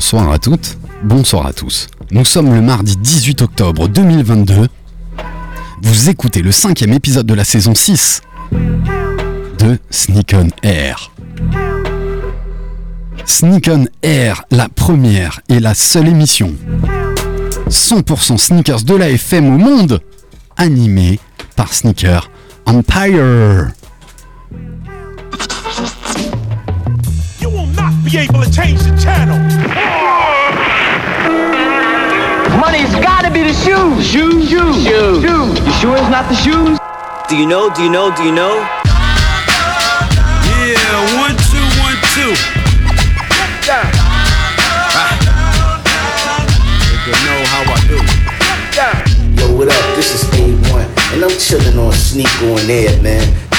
Bonsoir à toutes, bonsoir à tous. Nous sommes le mardi 18 octobre 2022. Vous écoutez le cinquième épisode de la saison 6 de Sneak on Air. Sneak on Air, la première et la seule émission 100% sneakers de la FM au monde, animée par Sneaker Empire. Money's gotta be the shoes. Shoes, shoes, shoes. shoes. You sure it's not the shoes? Do you know? Do you know? Do you know? Yeah, one, two, one, two. You know how I do. Yo, what up? This is A1, and I'm chilling on Sneak on Air, man.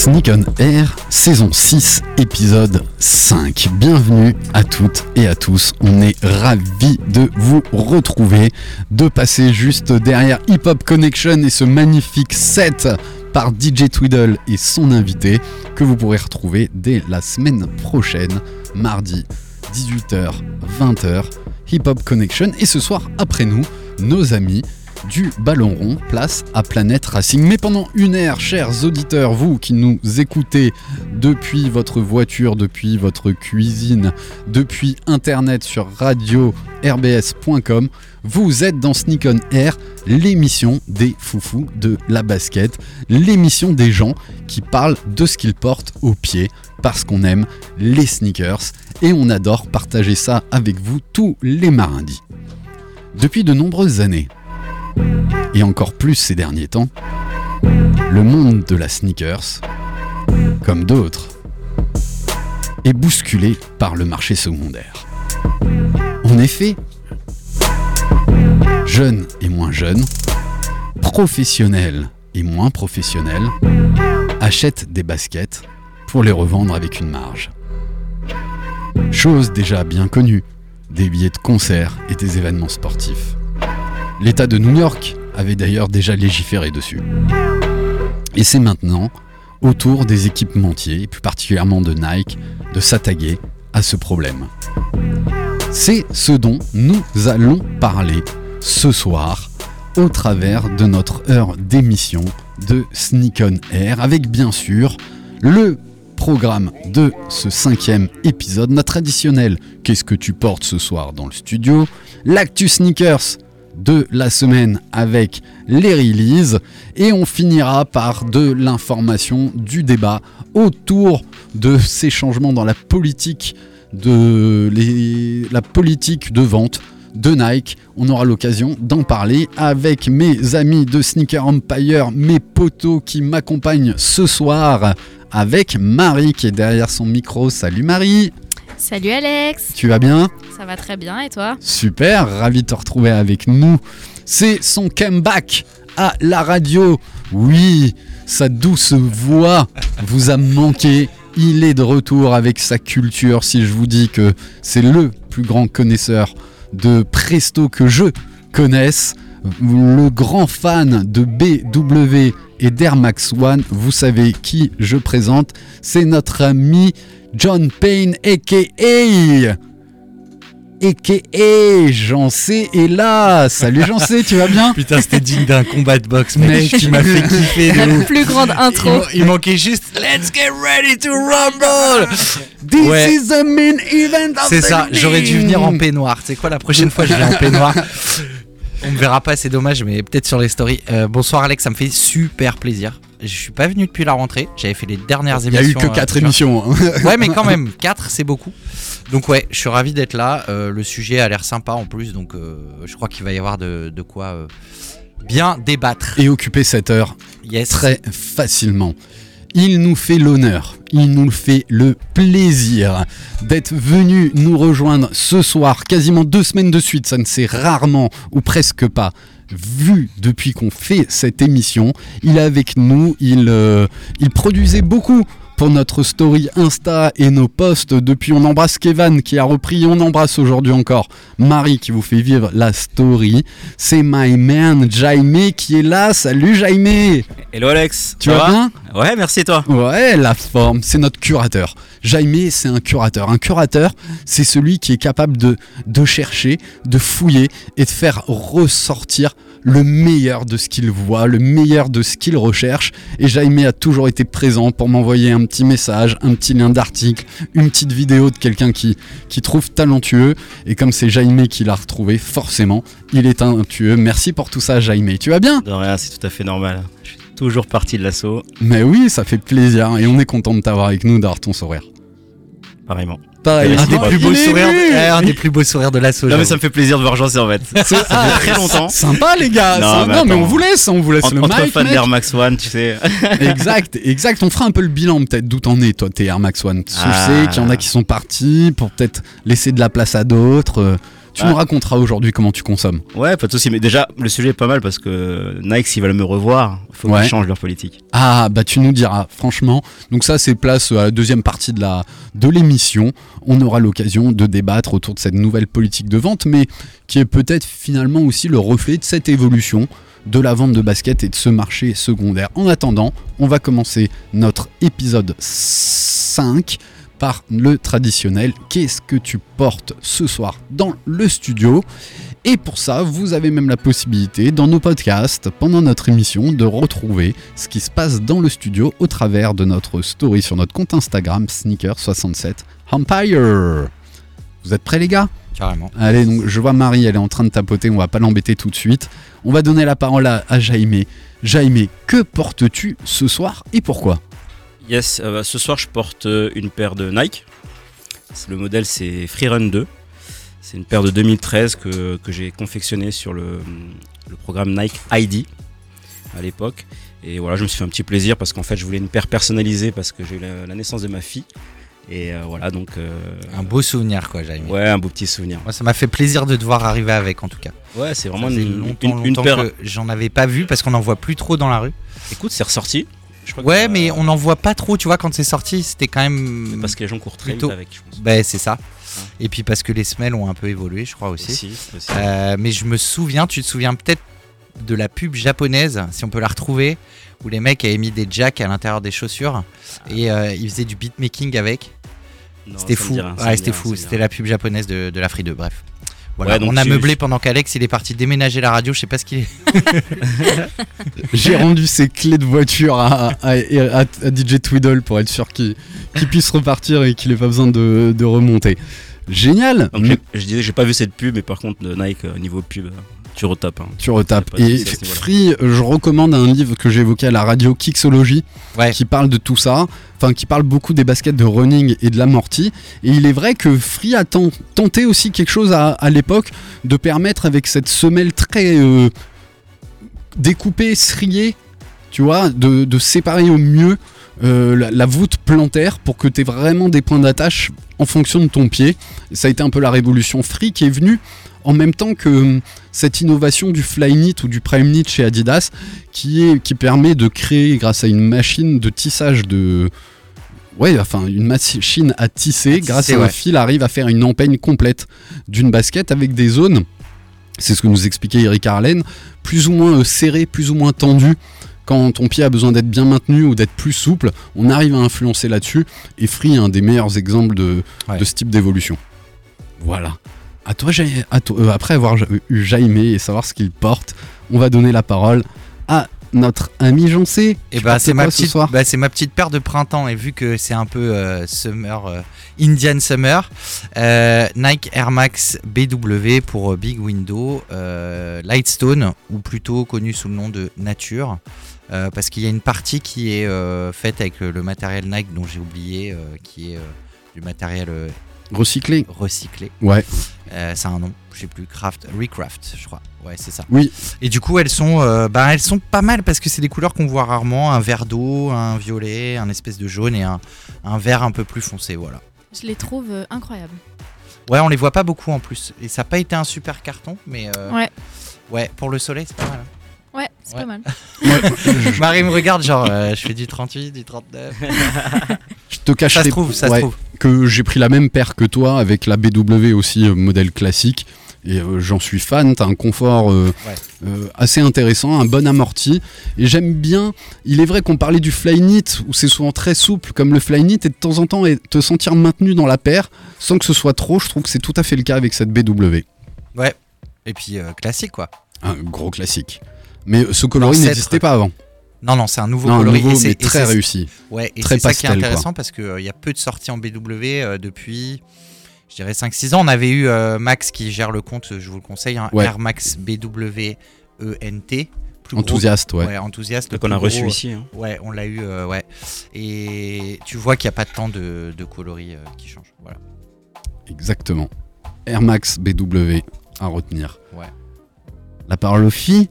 Sneak on Air, saison 6, épisode 5. Bienvenue à toutes et à tous. On est ravis de vous retrouver, de passer juste derrière Hip Hop Connection et ce magnifique set par DJ Twiddle et son invité que vous pourrez retrouver dès la semaine prochaine, mardi 18h, 20h, Hip Hop Connection. Et ce soir, après nous, nos amis du ballon rond, place à Planète Racing. Mais pendant une heure, chers auditeurs, vous qui nous écoutez depuis votre voiture, depuis votre cuisine, depuis internet sur radio rbs.com, vous êtes dans Sneak on Air, l'émission des foufous de la basket, l'émission des gens qui parlent de ce qu'ils portent au pied parce qu'on aime les sneakers et on adore partager ça avec vous tous les marundis. Depuis de nombreuses années, et encore plus ces derniers temps, le monde de la sneakers, comme d'autres, est bousculé par le marché secondaire. En effet, jeunes et moins jeunes, professionnels et moins professionnels, achètent des baskets pour les revendre avec une marge. Chose déjà bien connue des billets de concert et des événements sportifs. L'État de New York avait d'ailleurs déjà légiféré dessus. Et c'est maintenant au tour des équipementiers, plus particulièrement de Nike, de s'attaquer à ce problème. C'est ce dont nous allons parler ce soir au travers de notre heure d'émission de Sneak on Air, avec bien sûr le programme de ce cinquième épisode, notre traditionnel Qu'est-ce que tu portes ce soir dans le studio? L'actu sneakers de la semaine avec les releases et on finira par de l'information, du débat autour de ces changements dans la politique de la politique de vente de Nike. On aura l'occasion d'en parler avec mes amis de Sneaker Empire, mes potos qui m'accompagnent ce soir avec Marie qui est derrière son micro. Salut Marie, Salut Alex, tu vas bien? Ça va très bien et toi? Super, ravi de te retrouver avec nous. C'est son comeback à la radio. Oui, sa douce voix vous a manqué. Il est de retour avec sa culture. Si je vous dis que c'est le plus grand connaisseur de Presto que je connaisse, le grand fan de BW et d'Air Max One, vous savez qui je présente. C'est notre ami John Payne, a.k.a. A.K.A. Jean C est là. Salut Jean C, tu vas bien Putain, c'était digne d'un combat de boxe, mec. Mec. Tu m'as fait kiffer La ouf. plus grande intro. il manquait juste Let's get ready to rumble This Ouais. is the main event of C'est the ça, j'aurais dû venir en peignoir. C'est quoi la prochaine fois je viens en peignoir? On me verra pas, c'est dommage, mais peut-être sur les stories. Euh, bonsoir Alex, ça me fait super plaisir. Je suis pas venu depuis la rentrée, j'avais fait les dernières Il y a émissions. eu que euh, 4 tu vois. émissions. hein. Ouais, mais quand même, 4 c'est beaucoup. Donc ouais, je suis ravi d'être là. Euh, le sujet a l'air sympa en plus, donc euh, je crois qu'il va y avoir de, de quoi euh, bien débattre. Et occuper cette heure Yes. très facilement. Il nous fait l'honneur, il nous fait le plaisir d'être venu nous rejoindre ce soir, quasiment deux semaines de suite, ça ne s'est rarement ou presque pas vu depuis qu'on fait cette émission. Il est avec nous, il, euh, il produisait beaucoup pour notre story Insta et nos posts depuis On embrasse Kevin qui a repris On embrasse aujourd'hui encore Marie qui vous fait vivre la story. C'est my man Jaime qui est là. Salut Jaime Hello Alex, Tu ça vas va bien? Ouais, merci toi. Ouais, la forme, c'est notre curateur. Jaime, c'est un curateur. Un curateur, c'est celui qui est capable de, de chercher, de fouiller et de faire ressortir le meilleur de ce qu'il voit, le meilleur de ce qu'il recherche. Et Jaime a toujours été présent pour m'envoyer un petit message, un petit lien d'article, une petite vidéo de quelqu'un qui, qui trouve talentueux. Et comme c'est Jaime qui l'a retrouvé, forcément, il est talentueux. Merci pour tout ça, Jaime. Tu vas bien? De rien, c'est tout à fait normal. Je suis toujours parti de l'assaut, Mais oui, ça fait plaisir. Et on est content de t'avoir avec nous, d'avoir ton sourire. pareillement. Pareil, Un des plus beaux sourires, eh, un des plus beaux sourires de l'assaut. Non mais ça me fait plaisir de vous rejoindre en fait. Ça fait très longtemps. Sympa les gars. Non, mais Non, mais, attends. on vous laisse, on vous laisse Entre, le entre mic. fans mec. d'Air Max One, tu sais. exact, exact. On fera un peu le bilan peut-être d'où t'en es toi, t'es Air Max One? Ah. Je sais qu'il y en a qui sont partis pour peut-être laisser de la place à d'autres. Tu nous raconteras aujourd'hui comment tu consommes. Ouais, pas de soucis. Mais déjà, le sujet est pas mal parce que Nike, s'ils veulent me revoir, faut Ouais. qu'ils changent leur politique. Ah bah tu nous diras franchement. Donc ça c'est place à la deuxième partie de la de l'émission. On aura l'occasion de débattre autour de cette nouvelle politique de vente, mais qui est peut-être finalement aussi le reflet de cette évolution de la vente de basket et de ce marché secondaire. En attendant, on va commencer notre épisode 5 par le traditionnel Qu'est-ce que tu portes ce soir dans le studio? Et pour ça, vous avez même la possibilité, dans nos podcasts, pendant notre émission, de retrouver ce qui se passe dans le studio au travers de notre story sur notre compte Instagram, Sneaker67 Empire. Vous êtes prêts les gars? Carrément. Allez, donc je vois Marie, elle est en train de tapoter, on va pas l'embêter tout de suite. On va donner la parole à, à Jaime. Jaime, que portes-tu ce soir et pourquoi? Yes, euh, bah, ce soir, je porte euh, une paire de Nike. Le modèle, c'est Freerun 2. C'est une paire de 2013 que, que j'ai confectionnée sur le, le programme Nike ID à l'époque. Et voilà, je me suis fait un petit plaisir parce qu'en fait, je voulais une paire personnalisée parce que j'ai eu la, la naissance de ma fille. Et euh, voilà, donc. euh, Un beau souvenir, quoi, Jaime. Ouais, un beau petit souvenir. Moi, ça m'a fait plaisir de devoir arriver avec, en tout cas. Ouais, c'est vraiment une, longtemps, une- une longtemps paire. j'en avais pas vu parce qu'on en voit plus trop dans la rue. Écoute, c'est ressorti. Je crois que Ouais, mais on n'en voit pas trop, tu vois, quand c'est sorti, c'était quand même. Parce que les gens courent très plutôt- vite avec, je pense. Ben, c'est ça. Et puis parce que les semelles ont un peu évolué, je crois aussi. Aussi, aussi. Euh, mais je me souviens, tu te souviens peut-être de la pub japonaise, si on peut la retrouver, où les mecs avaient mis des jacks à l'intérieur des chaussures et euh, ils faisaient du beatmaking avec. C'était fou. Ouais, c'était fou. C'était la pub japonaise de, de la Free 2. Bref. Voilà. Ouais, donc on a meublé pendant qu'Alex il est parti déménager la radio. Je sais pas ce qu'il est. J'ai rendu ses clés de voiture à, à- à- à DJ Twiddle pour être sûr qu'il puisse repartir et qu'il ait pas besoin de, de remonter. Génial Donc, je disais, j'ai pas vu cette pub, mais par contre, Nike, euh, niveau pub, tu retapes. hein. Tu retapes. Et. Free, je recommande un livre que j'ai évoqué à la radio, Kixology, Ouais. qui parle de tout ça, enfin qui parle beaucoup des baskets de running et de l'amorti. Et il est vrai que Free a ten- tenté aussi quelque chose à, à l'époque de permettre avec cette semelle très euh, découpée, striée, tu vois, de, de séparer au mieux euh, la, la voûte plantaire pour que tu aies vraiment des points d'attache en fonction de ton pied. Ça a été un peu la révolution Free qui est venue en même temps que hum, cette innovation du Flyknit ou du Prime Knit chez Adidas qui, est, qui permet de créer grâce à une machine de tissage de... Ouais, enfin une machine à tisser, À grâce à un fil, arrive à faire une empeigne complète d'une basket avec des zones, c'est ce que nous expliquait Eric Arlen, plus ou moins euh, serrées, plus ou moins tendues. Quand ton pied a besoin d'être bien maintenu ou d'être plus souple, on arrive à influencer là-dessus. Et Free est un des meilleurs exemples de, Ouais. de ce type d'évolution. Voilà. À toi, Ja- à toi- euh, après avoir eu Jaime et savoir ce qu'il porte, on va donner la parole à notre ami Joncé. Et Tu bah portes c'est ma ce petite, bah, c'est ma petite paire de printemps et vu que c'est un peu euh, summer, euh, Indian summer, euh, Nike Air Max BW pour Big Window, Lightstone ou plutôt connu sous le nom de Nature, parce qu'il y a une partie qui est faite avec le, matériel Nike dont j'ai oublié, qui est du matériel Recyclé recyclées. Ouais. Euh, c'est un nom, je sais plus, Craft, Recraft, je crois. Ouais, c'est ça. Oui. Et du coup, elles sont, euh, bah, elles sont pas mal parce que c'est des couleurs qu'on voit rarement un vert d'eau, un violet, un espèce de jaune et un, un vert un peu plus foncé. Voilà. Je les trouve euh, incroyables. Ouais, on les voit pas beaucoup en plus. Et ça n'a pas été un super carton, mais euh, Ouais. ouais, pour le soleil, c'est pas mal. hein. Ouais, c'est Ouais. pas mal. Marie me regarde, genre, euh, je fais du 38, du 39. Je te cache Ça se trouve, ça se ouais, trouve. que j'ai pris la même paire que toi avec la BW aussi euh, modèle classique et euh, j'en suis fan, t'as un confort euh, Ouais. assez intéressant, un bon amorti et j'aime bien, il est vrai qu'on parlait du Flyknit où c'est souvent très souple comme le Flyknit et de temps en temps te sentir maintenu dans la paire sans que ce soit trop, je trouve que c'est tout à fait le cas avec cette BW. Ouais. Et puis classique quoi. Un gros classique. Mais ce coloris n'existait pas avant. Non, non, c'est un nouveau Non, coloris. nouveau, et mais très réussi. Ouais, et Très c'est ça qui est intéressant parce qu'il y a peu de sorties en BW euh, depuis, je dirais, 5-6 ans. On avait eu euh, Max qui gère le compte, je vous le conseille, hein, Ouais. Air Max BW ENT. plus gros- Enthousiaste, ouais. Ouais, enthousiaste. qu'on a reçu gros, ici. hein. Ouais, on l'a eu, euh, ouais. Et tu vois qu'il n'y a pas tant de, de coloris euh, qui changent. Voilà. Exactement. Air Max BW à retenir. Ouais. La parole aux filles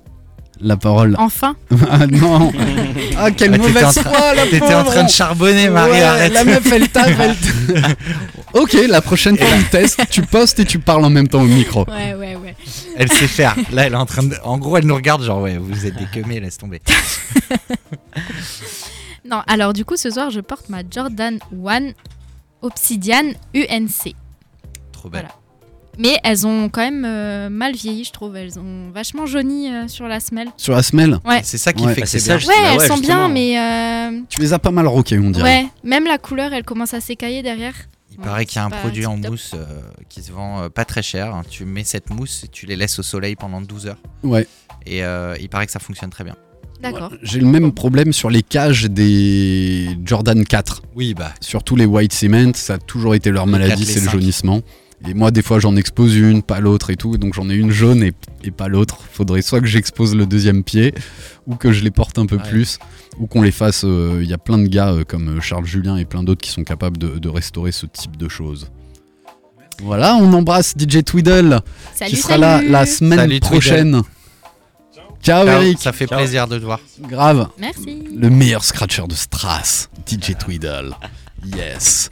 La parole. Enfin, Ah non Ah, quelle Ah, mauvaise train- foi, la T'étais en train de charbonner, Marie, Ouais, arrête. La meuf, elle tape, elle... ok, la prochaine fois, on teste, tu postes et tu parles en même temps au micro. ouais, ouais, ouais. Elle sait faire. Là, elle est en train de. En gros, elle nous regarde, genre, ouais, vous êtes des laisse tomber. Non, alors du coup, ce soir, je porte ma Jordan 1 Obsidian UNC. Trop belle. Voilà. Mais elles ont quand même euh, mal vieilli, je trouve. Elles ont vachement jauni euh, sur la semelle. Sur la semelle, Ouais, C'est ça qui Ouais. fait Bah, que c'est c'est ça, ouais Bah elles ouais, sont bien, mais euh, tu les as pas mal roquées, on dirait. ouais, même la couleur, elle commence à s'écailler derrière. Il Ouais, paraît qu'il y a un produit en mousse euh, qui se vend euh, pas très cher. hein. Tu mets cette mousse et tu les laisses au soleil pendant 12 heures. Ouais. Et euh, il paraît que ça fonctionne très bien. D'accord. J'ai le même problème sur les cages des Jordan 4. Oui, bah. Surtout les white cement, ça a toujours été leur maladie, c'est le jaunissement. Et moi, des fois, j'en expose une, pas l'autre et tout. Donc j'en ai une jaune et, et pas l'autre. Faudrait soit que j'expose le deuxième pied, ou que je les porte un peu Ouais. plus, ou qu'on les fasse. Il y a plein de gars euh, comme euh, Charles Julien et plein d'autres qui sont capables de, de restaurer ce type de choses. Voilà, on embrasse DJ Twiddle Salut, qui sera là la semaine Salut, prochaine. Ciao, Ciao, Eric, ça fait Ciao. plaisir de te voir. grave. Merci. Le meilleur scratcher de Strass, DJ Twiddle. Yes.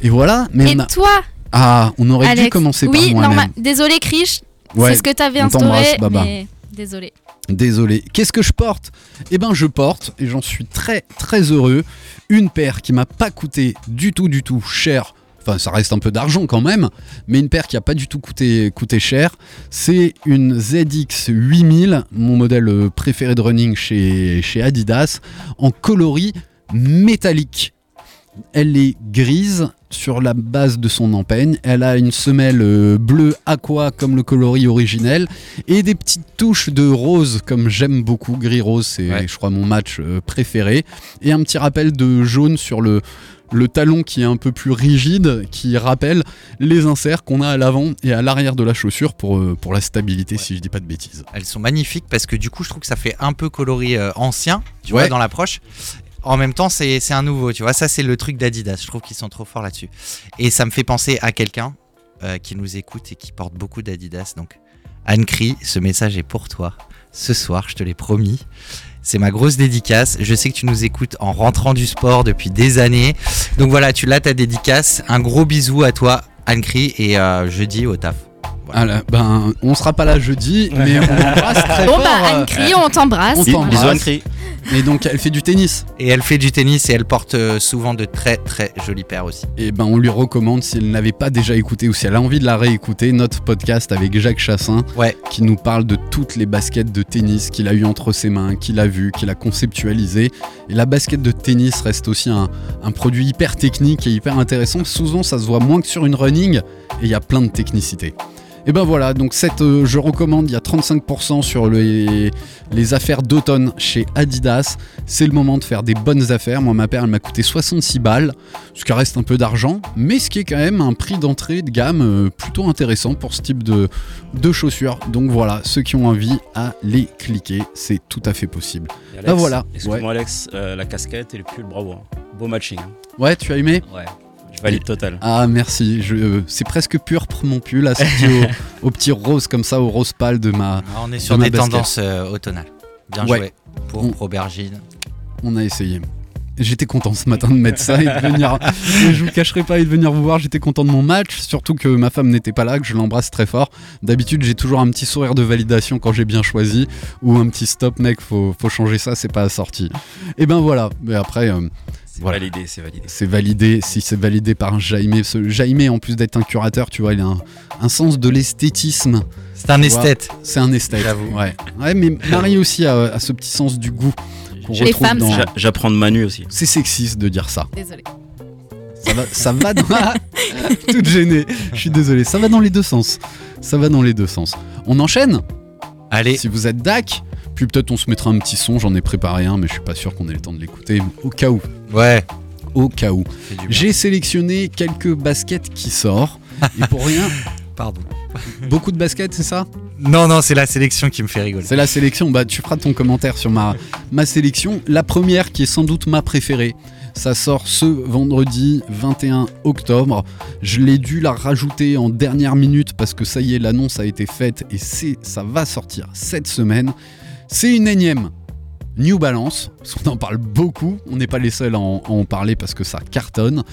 Et voilà, mais Et on a... toi, Ah, on aurait Alex dû commencer Oui, par moi-même. normal. Désolé, Krish. Ouais, c'est ce que t'avais instauré, Baba. mais désolé. désolé. Qu'est-ce que je porte? Eh ben, je porte, et j'en suis très très heureux, une paire qui m'a pas coûté du tout du tout cher. Enfin, ça reste un peu d'argent quand même, mais une paire qui a pas du tout coûté, coûté cher. C'est une ZX 8000, mon modèle euh, préféré de running chez, chez Adidas, en coloris métallique. Elle est grise sur la base de son empeigne. Elle a une semelle euh, bleue aqua comme le coloris originel et des petites touches de rose comme j'aime beaucoup. Gris rose, c'est Ouais. je crois mon match euh, préféré. Et un petit rappel de jaune sur le, le talon qui est un peu plus rigide, qui rappelle les inserts qu'on a à l'avant et à l'arrière de la chaussure pour, euh, pour la stabilité, si je dis pas de bêtises. Elles sont magnifiques parce que du coup, je trouve que ça fait un peu coloris ancien, tu Ouais. vois, dans l'approche. En même temps, c'est un nouveau, tu vois. Ça, c'est le truc d'Adidas. Je trouve qu'ils sont trop forts là-dessus. Et ça me fait penser à quelqu'un euh, qui nous écoute et qui porte beaucoup d'Adidas. Donc, Anne Cri, ce message est pour toi. Ce soir, je te l'ai promis. C'est ma grosse dédicace. Je sais que tu nous écoutes en rentrant du sport depuis des années. Donc voilà, tu l'as ta dédicace. Un gros bisou à toi, Anne Cri, et euh, jeudi au taf. Ah là, ben, on sera pas là jeudi, mais on embrasse très Bon, fort. bah, euh, Anne-Cri, on t'embrasse. on t'embrasse. Bisous Anne-Cri. Et donc, elle fait du tennis. Et elle fait du tennis et elle porte euh, souvent de très très jolies paires aussi. Et ben, on lui recommande, si elle n'avait pas déjà écouté ou si elle a envie de la réécouter, notre podcast avec Jacques Chassin, Ouais. qui nous parle de toutes les baskets de tennis qu'il a eu entre ses mains, qu'il a vu, qu'il a conceptualisé. Et la basket de tennis reste aussi un, un produit hyper technique et hyper intéressant. Souvent, ça se voit moins que sur une running et il y a plein de technicité. Et ben voilà, donc cette, euh, je recommande, il y a 35% sur les, les affaires d'automne chez Adidas. C'est le moment de faire des bonnes affaires. Moi, ma paire, elle m'a coûté 66 balles, ce qui reste un peu d'argent, mais ce qui est quand même un prix d'entrée de gamme euh, plutôt intéressant pour ce type de, de chaussures. Donc voilà, ceux qui ont envie à les cliquer, c'est tout à fait possible. Alex, Bah voilà, Excuse-moi Alex, euh, la casquette et le pull, bravo. hein. Beau matching. hein. Ouais, tu as aimé? Ouais. Valide total. Ah merci, je, euh, c'est presque purple mon pull, assorti au, au petit rose comme ça, au rose pâle de ma... Ah, on est sur des tendances euh, automnales. Bien Ouais. joué. Pour On- aubergine. On a essayé. J'étais content ce matin de mettre ça et de venir. et je vous cacherai pas et de venir vous voir. J'étais content de mon match, surtout que ma femme n'était pas là, que je l'embrasse très fort. D'habitude, j'ai toujours un petit sourire de validation quand j'ai bien choisi ou un petit stop, mec. Faut, faut changer ça, c'est pas assorti. Et ben voilà. Mais après, euh, Voilà. validé, c'est validé. c'est validé. Si c'est validé par Jaime, ce Jaime, en plus d'être un curateur, tu vois, il a un, un sens de l'esthétisme. C'est un esthète. C'est un esthète. J'avoue. Ouais. ouais, mais Marie aussi a, a ce petit sens du goût. Les femmes, dans- J'apprends de Manu aussi. C'est sexiste de dire ça. Désolée. Ça va, ça va dans... Toute gênée. Je suis désolé. Ça va dans les deux sens. Ça va dans les deux sens. On enchaîne? Allez, Si vous êtes DAC, puis peut-être on se mettra un petit son. J'en ai préparé un, mais je suis pas sûr qu'on ait le temps de l'écouter. Au cas où. ouais. Au cas où. J'ai sélectionné quelques baskets qui sortent. Et pour rien, Pardon. beaucoup de baskets, c'est ça? Non, non, c'est la sélection qui me fait rigoler. C'est la sélection. Bah, tu feras ton commentaire sur ma, ma sélection. La première, qui est sans doute ma préférée, ça sort ce vendredi 21 octobre. Je l'ai dû la rajouter en dernière minute parce que ça y est, l'annonce a été faite et c'est, ça va sortir cette semaine. C'est une énième New Balance, qu'on en parle beaucoup, on n'est pas les seuls à en, à en parler parce que ça cartonne,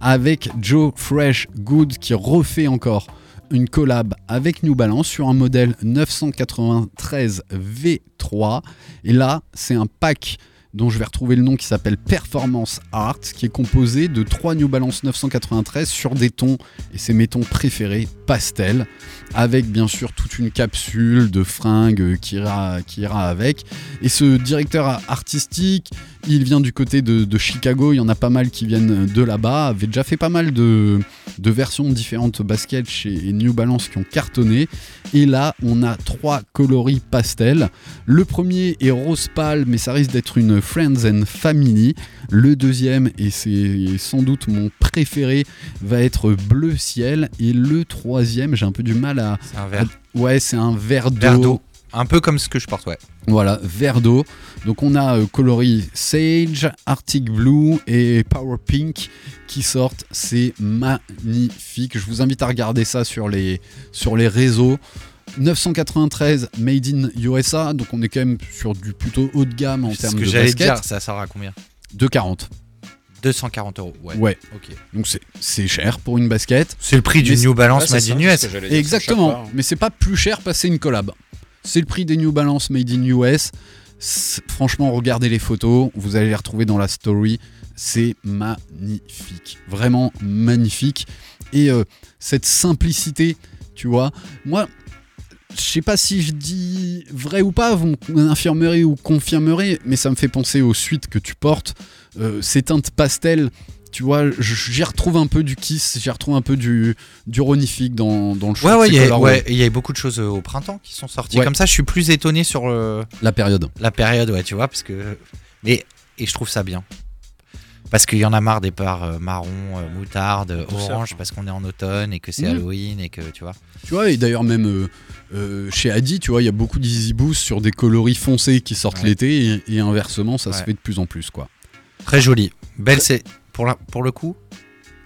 avec Joe Fresh Good qui refait encore une collab avec New Balance sur un modèle 993 V3. Et là, c'est un pack dont je vais retrouver le nom qui s'appelle Performance Art, qui est composé de trois New Balance 993 sur des tons, et c'est mes tons préférés, pastel, avec bien sûr toute une capsule de fringues qui ira, qui ira avec. Et ce directeur artistique, il vient du côté de, de Chicago, il y en a pas mal qui viennent de là-bas, avait déjà fait pas mal de, de versions différentes baskets chez New Balance qui ont cartonné. Et là, on a trois coloris pastel. Le premier est rose pâle, mais ça risque d'être une Friends and Family. Le deuxième, et c'est sans doute mon préféré, va être bleu ciel. Et le troisième, j'ai un peu du mal à. C'est un verre. Ouais, c'est un vert. Verre d'eau. Un peu comme ce que je porte, ouais. Voilà, vert d'eau. Donc on a euh, coloris Sage, Arctic Blue et Power Pink qui sortent. C'est magnifique. Je vous invite à regarder ça sur les, sur les réseaux. 993 Made in USA, donc on est quand même sur du plutôt haut de gamme en C'est ce termes que de j'allais basket. dire, ça sort à combien? 2,40. 240 euros, ouais. Ouais. Ok. Donc c'est- cher pour une basket. C'est le prix du New Balance Made in US. ce que Exactement. hein. Mais c'est pas plus cher passer une collab. C'est le prix des New Balance Made in US. Franchement, regardez les photos. Vous allez les retrouver dans la story. C'est magnifique. Vraiment magnifique. Et euh, cette simplicité, tu vois. Moi, je sais pas si je dis vrai ou pas, vous m'infirmerez ou confirmerez, mais ça me fait penser aux suites que tu portes. Euh, ces teintes pastel, tu vois, j'y retrouve un peu du Kiss, j'y retrouve un peu du, du Ronifique dans, dans le choix Ouais, ouais, il y, ouais, il y a beaucoup de choses euh, au printemps qui sont sorties Ouais. comme ça. Je suis plus étonné sur euh, La période. la période, ouais, tu vois, parce que. Mais, et je trouve ça bien. Parce qu'il y en a marre des parts euh, marron, euh, moutarde, orange, parce qu'on est en automne et que c'est Mhm. Halloween et que tu vois. Tu vois, et d'ailleurs même euh, euh, chez Adi, tu vois, il y a beaucoup d'Easy Boost sur des coloris foncés qui sortent Ouais. l'été et, et inversement, ça se fait de plus en plus, quoi. Très joli. Belle, c'est pour, la- pour le coup,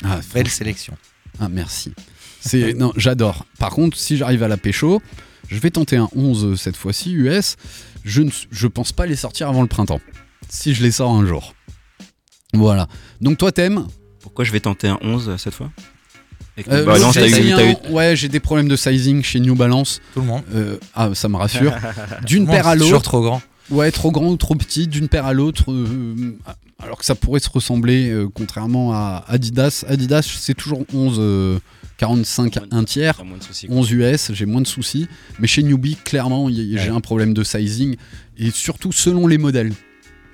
Ah, belle sélection. Ah, merci. C'est non, j'adore. Par contre, si j'arrive à la pécho, je vais tenter un 11 euh, cette fois-ci US. Je ne je pense pas les sortir avant le printemps. Si je les sors un jour. Voilà. Donc toi t'aimes Pourquoi je vais tenter un 11 euh, cette fois? Euh, New Balance, eu- eu- Ouais, j'ai des problèmes de sizing chez New Balance. Tout le monde. Euh, ah, ça me rassure. D'une paire à l'autre. trop grand. Ouais, trop grand ou trop petit, d'une paire à l'autre. euh, alors que ça pourrait se ressembler, euh, contrairement à Adidas. Adidas, c'est toujours 11, euh, 45, un tiers. t'as moins de soucis, quoi. 11 US, j'ai moins de soucis. Mais chez Newbie, clairement, j'ai Ouais. un problème de sizing. Et surtout selon les modèles.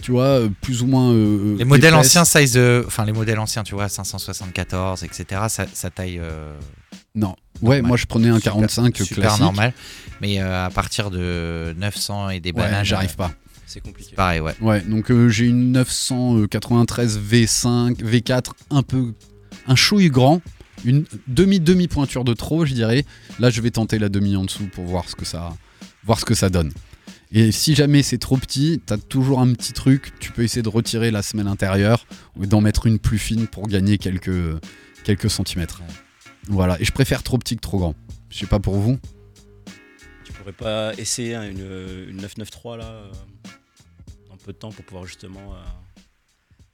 Tu vois, euh, plus ou moins. euh, Les modèles épaisses. anciens, size. euh, Enfin, les modèles anciens, tu vois, 574, etc., ça, ça taille. euh, Non. Ouais, normal. moi je prenais un super- 45 super classique. normal. Mais euh, à partir de 900 et des Ouais, bananes. j'arrive pas. C'est compliqué. Pareil, ouais. Ouais, donc euh, j'ai une 993 V5, V4, un peu. un chouille grand. Une demi-demi pointure de trop, je dirais. Là, je vais tenter la demi en dessous pour voir ce que ça, voir ce que ça donne. Et si jamais c'est trop petit, t'as toujours un petit truc. Tu peux essayer de retirer la semelle intérieure ou d'en mettre une plus fine pour gagner quelques, quelques centimètres. Voilà, et je préfère trop petit que trop grand. Je sais pas pour vous. Tu pourrais pas essayer hein, une, une 993 là euh, dans peu de temps pour pouvoir justement euh,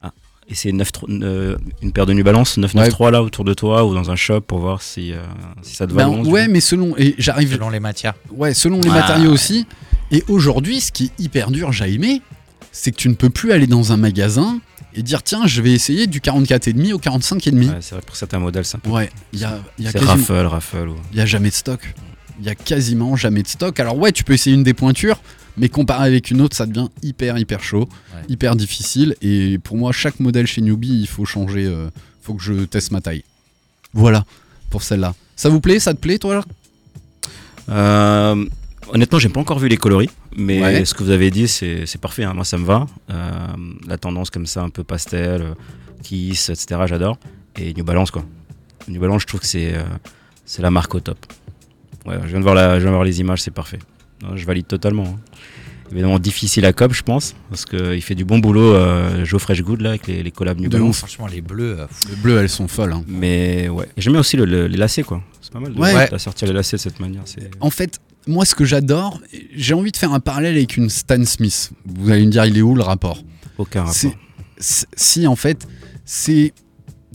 ah, essayer une, 9 euh, une paire de New Balance 993 là autour de toi ou dans un shop pour voir si, euh, si ça te va. Ben, ouais, mais selon et j'arrive Selon les matières. ouais, selon les Ah. matériaux aussi. Et aujourd'hui, ce qui est hyper dur, j'ai aimé, c'est que tu ne peux plus aller dans un magasin et dire tiens, je vais essayer du 44,5 au 45,5. Ouais, c'est vrai pour certains modèles c'est un peu. Ouais, il y a, il y a C'est quasiment- Raffle, Raffle. ou- il y a jamais de stock. Il y a quasiment jamais de stock. Alors ouais, tu peux essayer une des pointures, mais comparé avec une autre, ça devient hyper hyper chaud, Ouais. hyper difficile. Et pour moi, chaque modèle chez Newbie, il faut changer. euh, faut que je teste ma taille. Voilà pour celle-là. Ça vous plaît Ça te plaît, toi là Euh, honnêtement, j'ai pas encore vu les coloris, mais Ouais. ce que vous avez dit, c'est parfait. hein. Moi, ça me va. Euh, la tendance comme ça, un peu pastel, euh, Kiss, etc. J'adore. Et New Balance, quoi. New Balance, je trouve que c'est euh, c'est la marque au top. Ouais, je viens de voir, la, je viens de voir les images, c'est parfait. Je valide totalement. hein. Évidemment difficile à cop, je pense, parce qu'il fait du bon boulot, euh, Joe Fresh Good là, avec les, les collabs New Balance. Franchement, les bleus. euh, Les bleus, elles sont folles. hein. Mais ouais, j'aime bien aussi le- le- les lacets, quoi. C'est pas mal de, Ouais. sortir les lacets de cette manière. En fait, moi, ce que j'adore, j'ai envie de faire un parallèle avec une Stan Smith. Vous allez me dire, il est où le rapport? Aucun rapport. Si, en fait, c'est.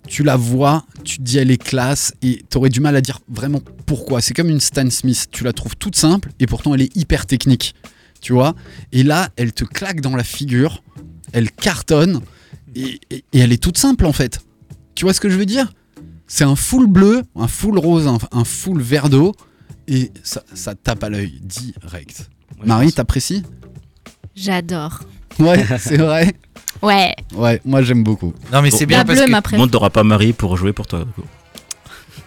Tu la vois, tu te dis elle est classe et t'aurais du mal à dire vraiment pourquoi. C'est comme une Stan Smith, tu la trouves toute simple et pourtant elle est hyper technique. Tu vois? Et là, elle te claque dans la figure, elle cartonne et, et- et elle est toute simple en fait. Tu vois ce que je veux dire? C'est un full bleu, un full rose, un, un full vert d'eau et ça, ça tape à l'œil direct. Ouais, Marie, t'apprécies? J'adore. Ouais, c'est vrai. Ouais. Ouais, moi j'aime beaucoup. Non, mais c'est bien La parce bleue, que. ma Tout le préférée. monde n'aura pas Marie pour jouer pour toi. du coup.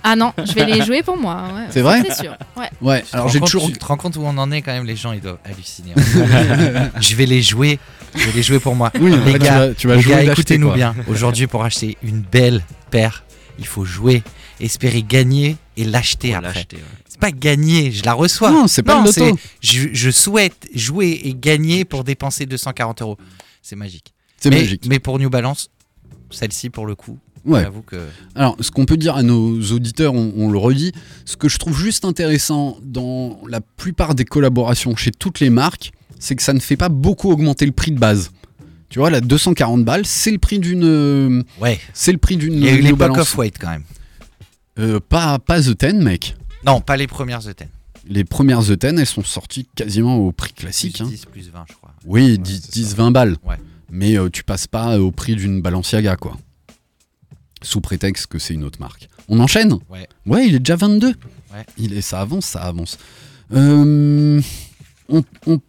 Ah non, je vais les jouer pour moi. ouais. C'est vrai C'est sûr. Ouais. Ouais, Tu te alors rends j'ai compte- toujours. Tu te rends compte où on en est quand même Les gens, ils doivent halluciner. je vais les jouer. Je vais les jouer pour moi. Oui, les tu gars, vas, tu vas les jouer gars, écoutez-nous quoi. bien. Aujourd'hui, pour acheter une belle paire, il faut jouer, espérer gagner et l'acheter après. l'acheter, ouais. C'est pas gagner, je la reçois. Non, c'est pas le loto. c'est- Je, je souhaite jouer et gagner pour dépenser 240 euros. C'est magique. C'est mais, magique. Mais pour New Balance, celle-ci pour le coup, Ouais. j'avoue que. Alors, ce qu'on peut dire à nos auditeurs, on, on le redit, ce que je trouve juste intéressant dans la plupart des collaborations chez toutes les marques, c'est que ça ne fait pas beaucoup augmenter le prix de base. Tu vois, la 240 balles, c'est le prix d'une. euh, Ouais. C'est le prix d'une. Il y a eu l'époque off-white quand même. Euh, pas, pas The 10, mec. Non, pas les premières E10. Les premières The 10, elles sont sorties quasiment au prix classique. Plus hein. 10, plus 20, je crois. Oui, Ouais, 10, c'est 10, ça. 20 balles. Ouais. Mais euh, tu passes pas au prix d'une Balenciaga, quoi. Sous prétexte que c'est une autre marque. On enchaîne? Ouais. Ouais, il est déjà 22. Ouais. Il est, ça avance, ça avance. Euh, on, on-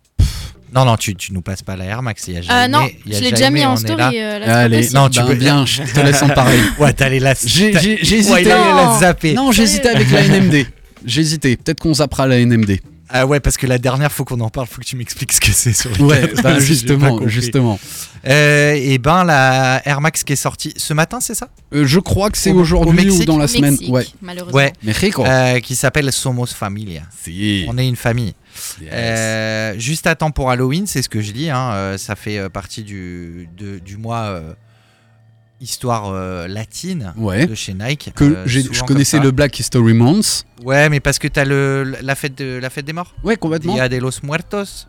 Non, non, tu, tu nous passes pas la Air Max. Il y a Euh, jamais, non, il y a je l'ai déjà mis en story. euh, la Allez, non, tu ben, peux- viens, je te laisse en parler. Ouais, t'allais la. J'ai- t'as- j'ai- j'ai Ouais, hésité. la Non. zapper. Non, j'hésitais avec la NMD. J'hésitais. Peut-être qu'on zappera la NMD. Ah ouais, parce que la dernière, faut qu'on en parle, faut que tu m'expliques ce que c'est sur les Ouais, bah, justement, justement. Euh, et ben, la Air Max qui est sortie ce matin, c'est ça? Euh, je crois que c'est Au- au aujourd'hui ou dans la semaine. Mexique, Ouais. malheureusement. Ouais. Mexico. Euh, Qui s'appelle Somos Familia. Si. On est une famille. Yes. Euh, juste à temps pour Halloween, c'est ce que je dis. hein, euh, ça fait partie du, de- du mois euh, histoire euh, latine Ouais. de chez Nike. Que euh, je connaissais le Black History Month. Ouais, mais parce que t'as le la fête de la fête des morts. Ouais, complètement. Dia de los Muertos.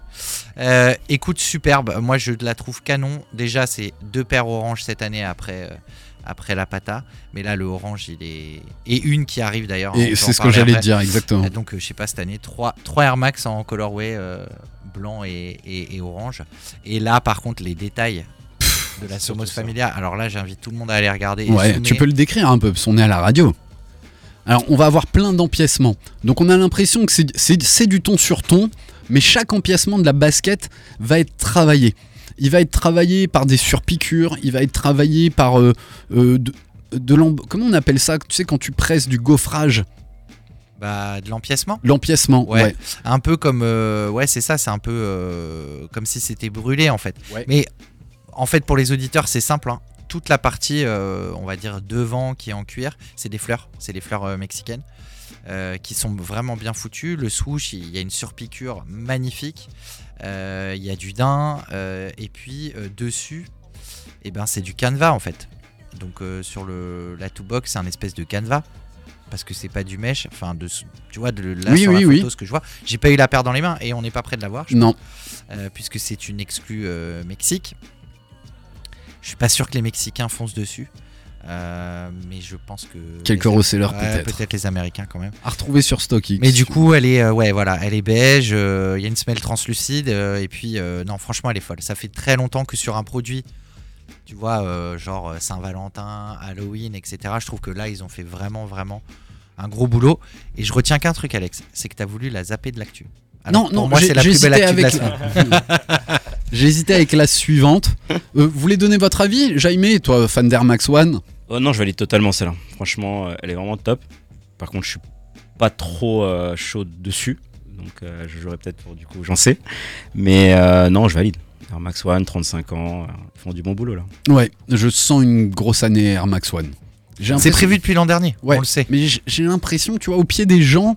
Euh, écoute, superbe. Moi, je la trouve canon. Déjà, c'est deux paires orange cette année après, après la pata. Mais là, le orange, il est. Et une qui arrive d'ailleurs. Et c'est ce que j'allais dire, exactement. Donc, je sais pas, cette année, 3, Air Max en colorway blanc et, et- et orange. Et là, par contre, les détails de la Somos Familia. Alors là, j'invite tout le monde à aller regarder. Ouais, tu peux le décrire un peu, parce qu'on est à la radio. Alors, on va avoir plein d'empiècements. Donc, on a l'impression que c'est- du ton sur ton, mais chaque empiècement de la basket va être travaillé. Il va être travaillé par des surpiqûres, il va être travaillé par euh, euh, de, Comment on appelle ça Tu sais, quand tu presses du gaufrage, Bah, de l'empiècement. l'empiècement. Ouais. ouais. Un peu comme. euh, ouais, c'est ça, c'est un peu comme si c'était brûlé en fait. Ouais. Mais en fait, pour les auditeurs, c'est simple. hein. Toute la partie, euh, on va dire, devant qui est en cuir, c'est des fleurs. C'est des fleurs euh, mexicaines. euh, qui sont vraiment bien foutues. Le swoosh, il y a une surpiqûre magnifique. Il y a du daim. et puis, dessus, eh ben, c'est du canevas en fait. Donc sur le la two box, c'est un espèce de canevas parce que c'est pas du mesh. Enfin, de, tu vois, de là Oui, sur oui, la oui. photo, ce que je vois, j'ai pas eu la paire dans les mains et on n'est pas près de l'avoir. je Non. puisque c'est une exclue Mexique. Je suis pas sûr que les Mexicains foncent dessus, euh, mais je pense que Quelques resellers peut-être. peut-être les Américains quand même. À retrouver sur StockX. Mais du coup, elle est, euh, ouais, voilà, elle est beige. euh, Il y a une semelle translucide et puis non, franchement, elle est folle. Ça fait très longtemps que sur un produit, tu vois, genre Saint-Valentin, Halloween, etc. Je trouve que là, ils ont fait vraiment, vraiment un gros boulot. Et je retiens qu'un truc, Alex, c'est que tu as voulu la zapper de l'actu. Alors, non, pour non, moi, j'ai- c'est la plus belle hésité actu de la avec semaine. J'ai hésité avec la suivante. Euh, vous voulez donner votre avis Jaime, toi, fan d'Air Max One? Oh non, je valide totalement celle-là. Franchement, euh, elle est vraiment top. Par contre, je suis pas trop euh, chaud dessus. Donc, euh, je jouerai peut-être pour du coup, j'en sais. Mais euh, non, je valide. Air Max One, 35 ans, euh, ils font du bon boulot là. Ouais, je sens une grosse année Air Max One. C'est prévu depuis l'an dernier, Ouais, on le sait. Mais j'ai l'impression, tu vois, au pied des gens,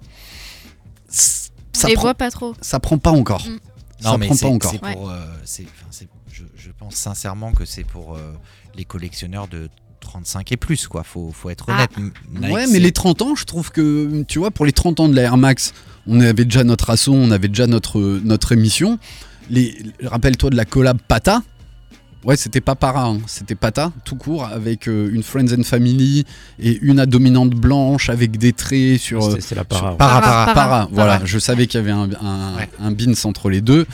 ça les prend, voit pas trop. ça prend pas encore. Mm. Ça Non, mais prend c'est pas encore. c'est pour, euh, enfin, je, je pense sincèrement que c'est pour euh, les collectionneurs de 35 et plus, quoi. Faut, faut être Ah. honnête. Ouais, mais les 30 ans, je trouve que, tu vois, pour les 30 ans de la Air Max, on avait déjà notre assaut, on avait déjà notre, notre émission. Les, Rappelle-toi de la collab Pata. Ouais, c'était pas para, hein, c'était Pata, tout court, avec euh, une Friends and Family et une à dominante blanche avec des traits sur. euh, C'est- la para. ouais. Para, para. Para. para, voilà, Para. je savais qu'il y avait un, un, Ouais. un bins entre les deux.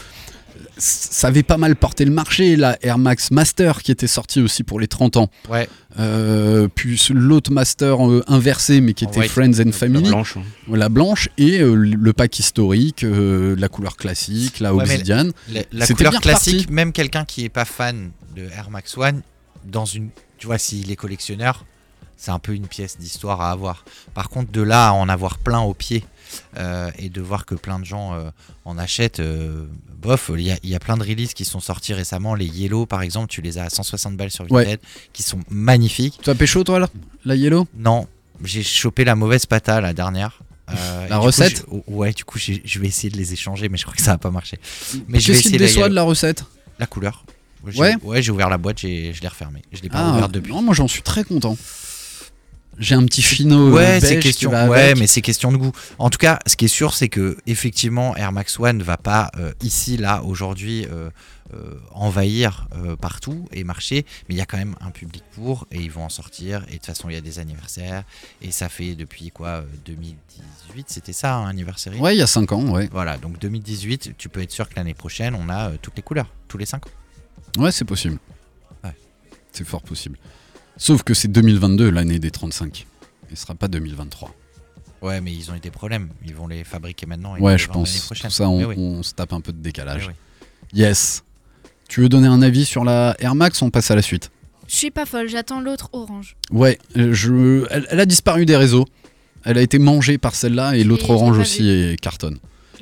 Ça avait pas mal porté le marché, la Air Max Master qui était sortie aussi pour les 30 ans. Ouais. Euh, puis l'autre Master euh, inversé, mais qui était. Friends and La Family, blanche. hein. la blanche, et euh, le pack historique, la couleur classique, la Ouais, obsidiane. La, la C'était couleur bien classique, reparti. même quelqu'un qui est pas fan de Air Max One, dans une, tu vois, s'il est collectionneur, c'est un peu une pièce d'histoire à avoir. Par contre, de là à en avoir plein au pied et de voir que plein de gens euh, en achètent, euh, bof, il y, a- il y a plein de releases qui sont sortis récemment. Les Yellow, par exemple, tu les as à 160 balles sur Ouais. Vinted, qui sont magnifiques. Tu as pécho toi là La yellow? Non, j'ai chopé la mauvaise pata la dernière. Euh, La coup, recette? j'ai- Ouais, du coup, je vais essayer de les échanger, mais je crois que ça va pas marcher. Mais Qu'est-ce qui te déçoit de la recette? La couleur. Ouais. Ouais, j'ai ouvert la boîte, j'ai- je l'ai refermée. Je l'ai pas Ah, ouverte depuis. non, moi j'en suis très content. J'ai un petit chino euh, Ouais, c'est question. Ouais, mais c'est question de goût. En tout cas, ce qui est sûr, c'est que effectivement, Air Max One ne va pas euh, ici, là, aujourd'hui, euh, euh, envahir partout et marcher. Mais il y a quand même un public pour et ils vont en sortir. Et de toute façon, il y a des anniversaires et ça fait depuis quoi euh, 2018, c'était ça, un anniversaire? Ouais, il y a 5 ans, ouais. Voilà, donc 2018, tu peux être sûr que l'année prochaine, on a toutes les couleurs, tous les 5 ans. Ouais, c'est possible. Ouais. C'est fort possible. Sauf que c'est 2022 l'année des 35. Il sera pas 2023. Ouais, mais ils ont eu des problèmes. Ils vont les fabriquer maintenant. et Ouais, je pense. Tout ça, on, oui. on se tape un peu de décalage. Mais Yes. Tu veux donner un avis sur la Air Max On passe à la suite? Je suis pas folle, j'attends l'autre orange. Ouais, je... elle, elle a disparu des réseaux. Elle a été mangée par celle-là et l'autre orange aussi est cartonne.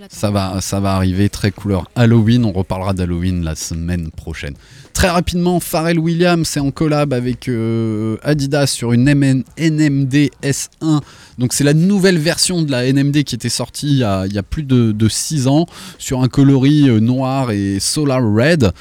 Ça va, ça va arriver très couleur Halloween. On reparlera d'Halloween la semaine prochaine. Très rapidement, Pharrell Williams est en collab avec euh, Adidas sur une MN NMD S1. Donc c'est la nouvelle version de la NMD qui était sortie il y a, plus de 6 ans sur un coloris euh, noir et solar red.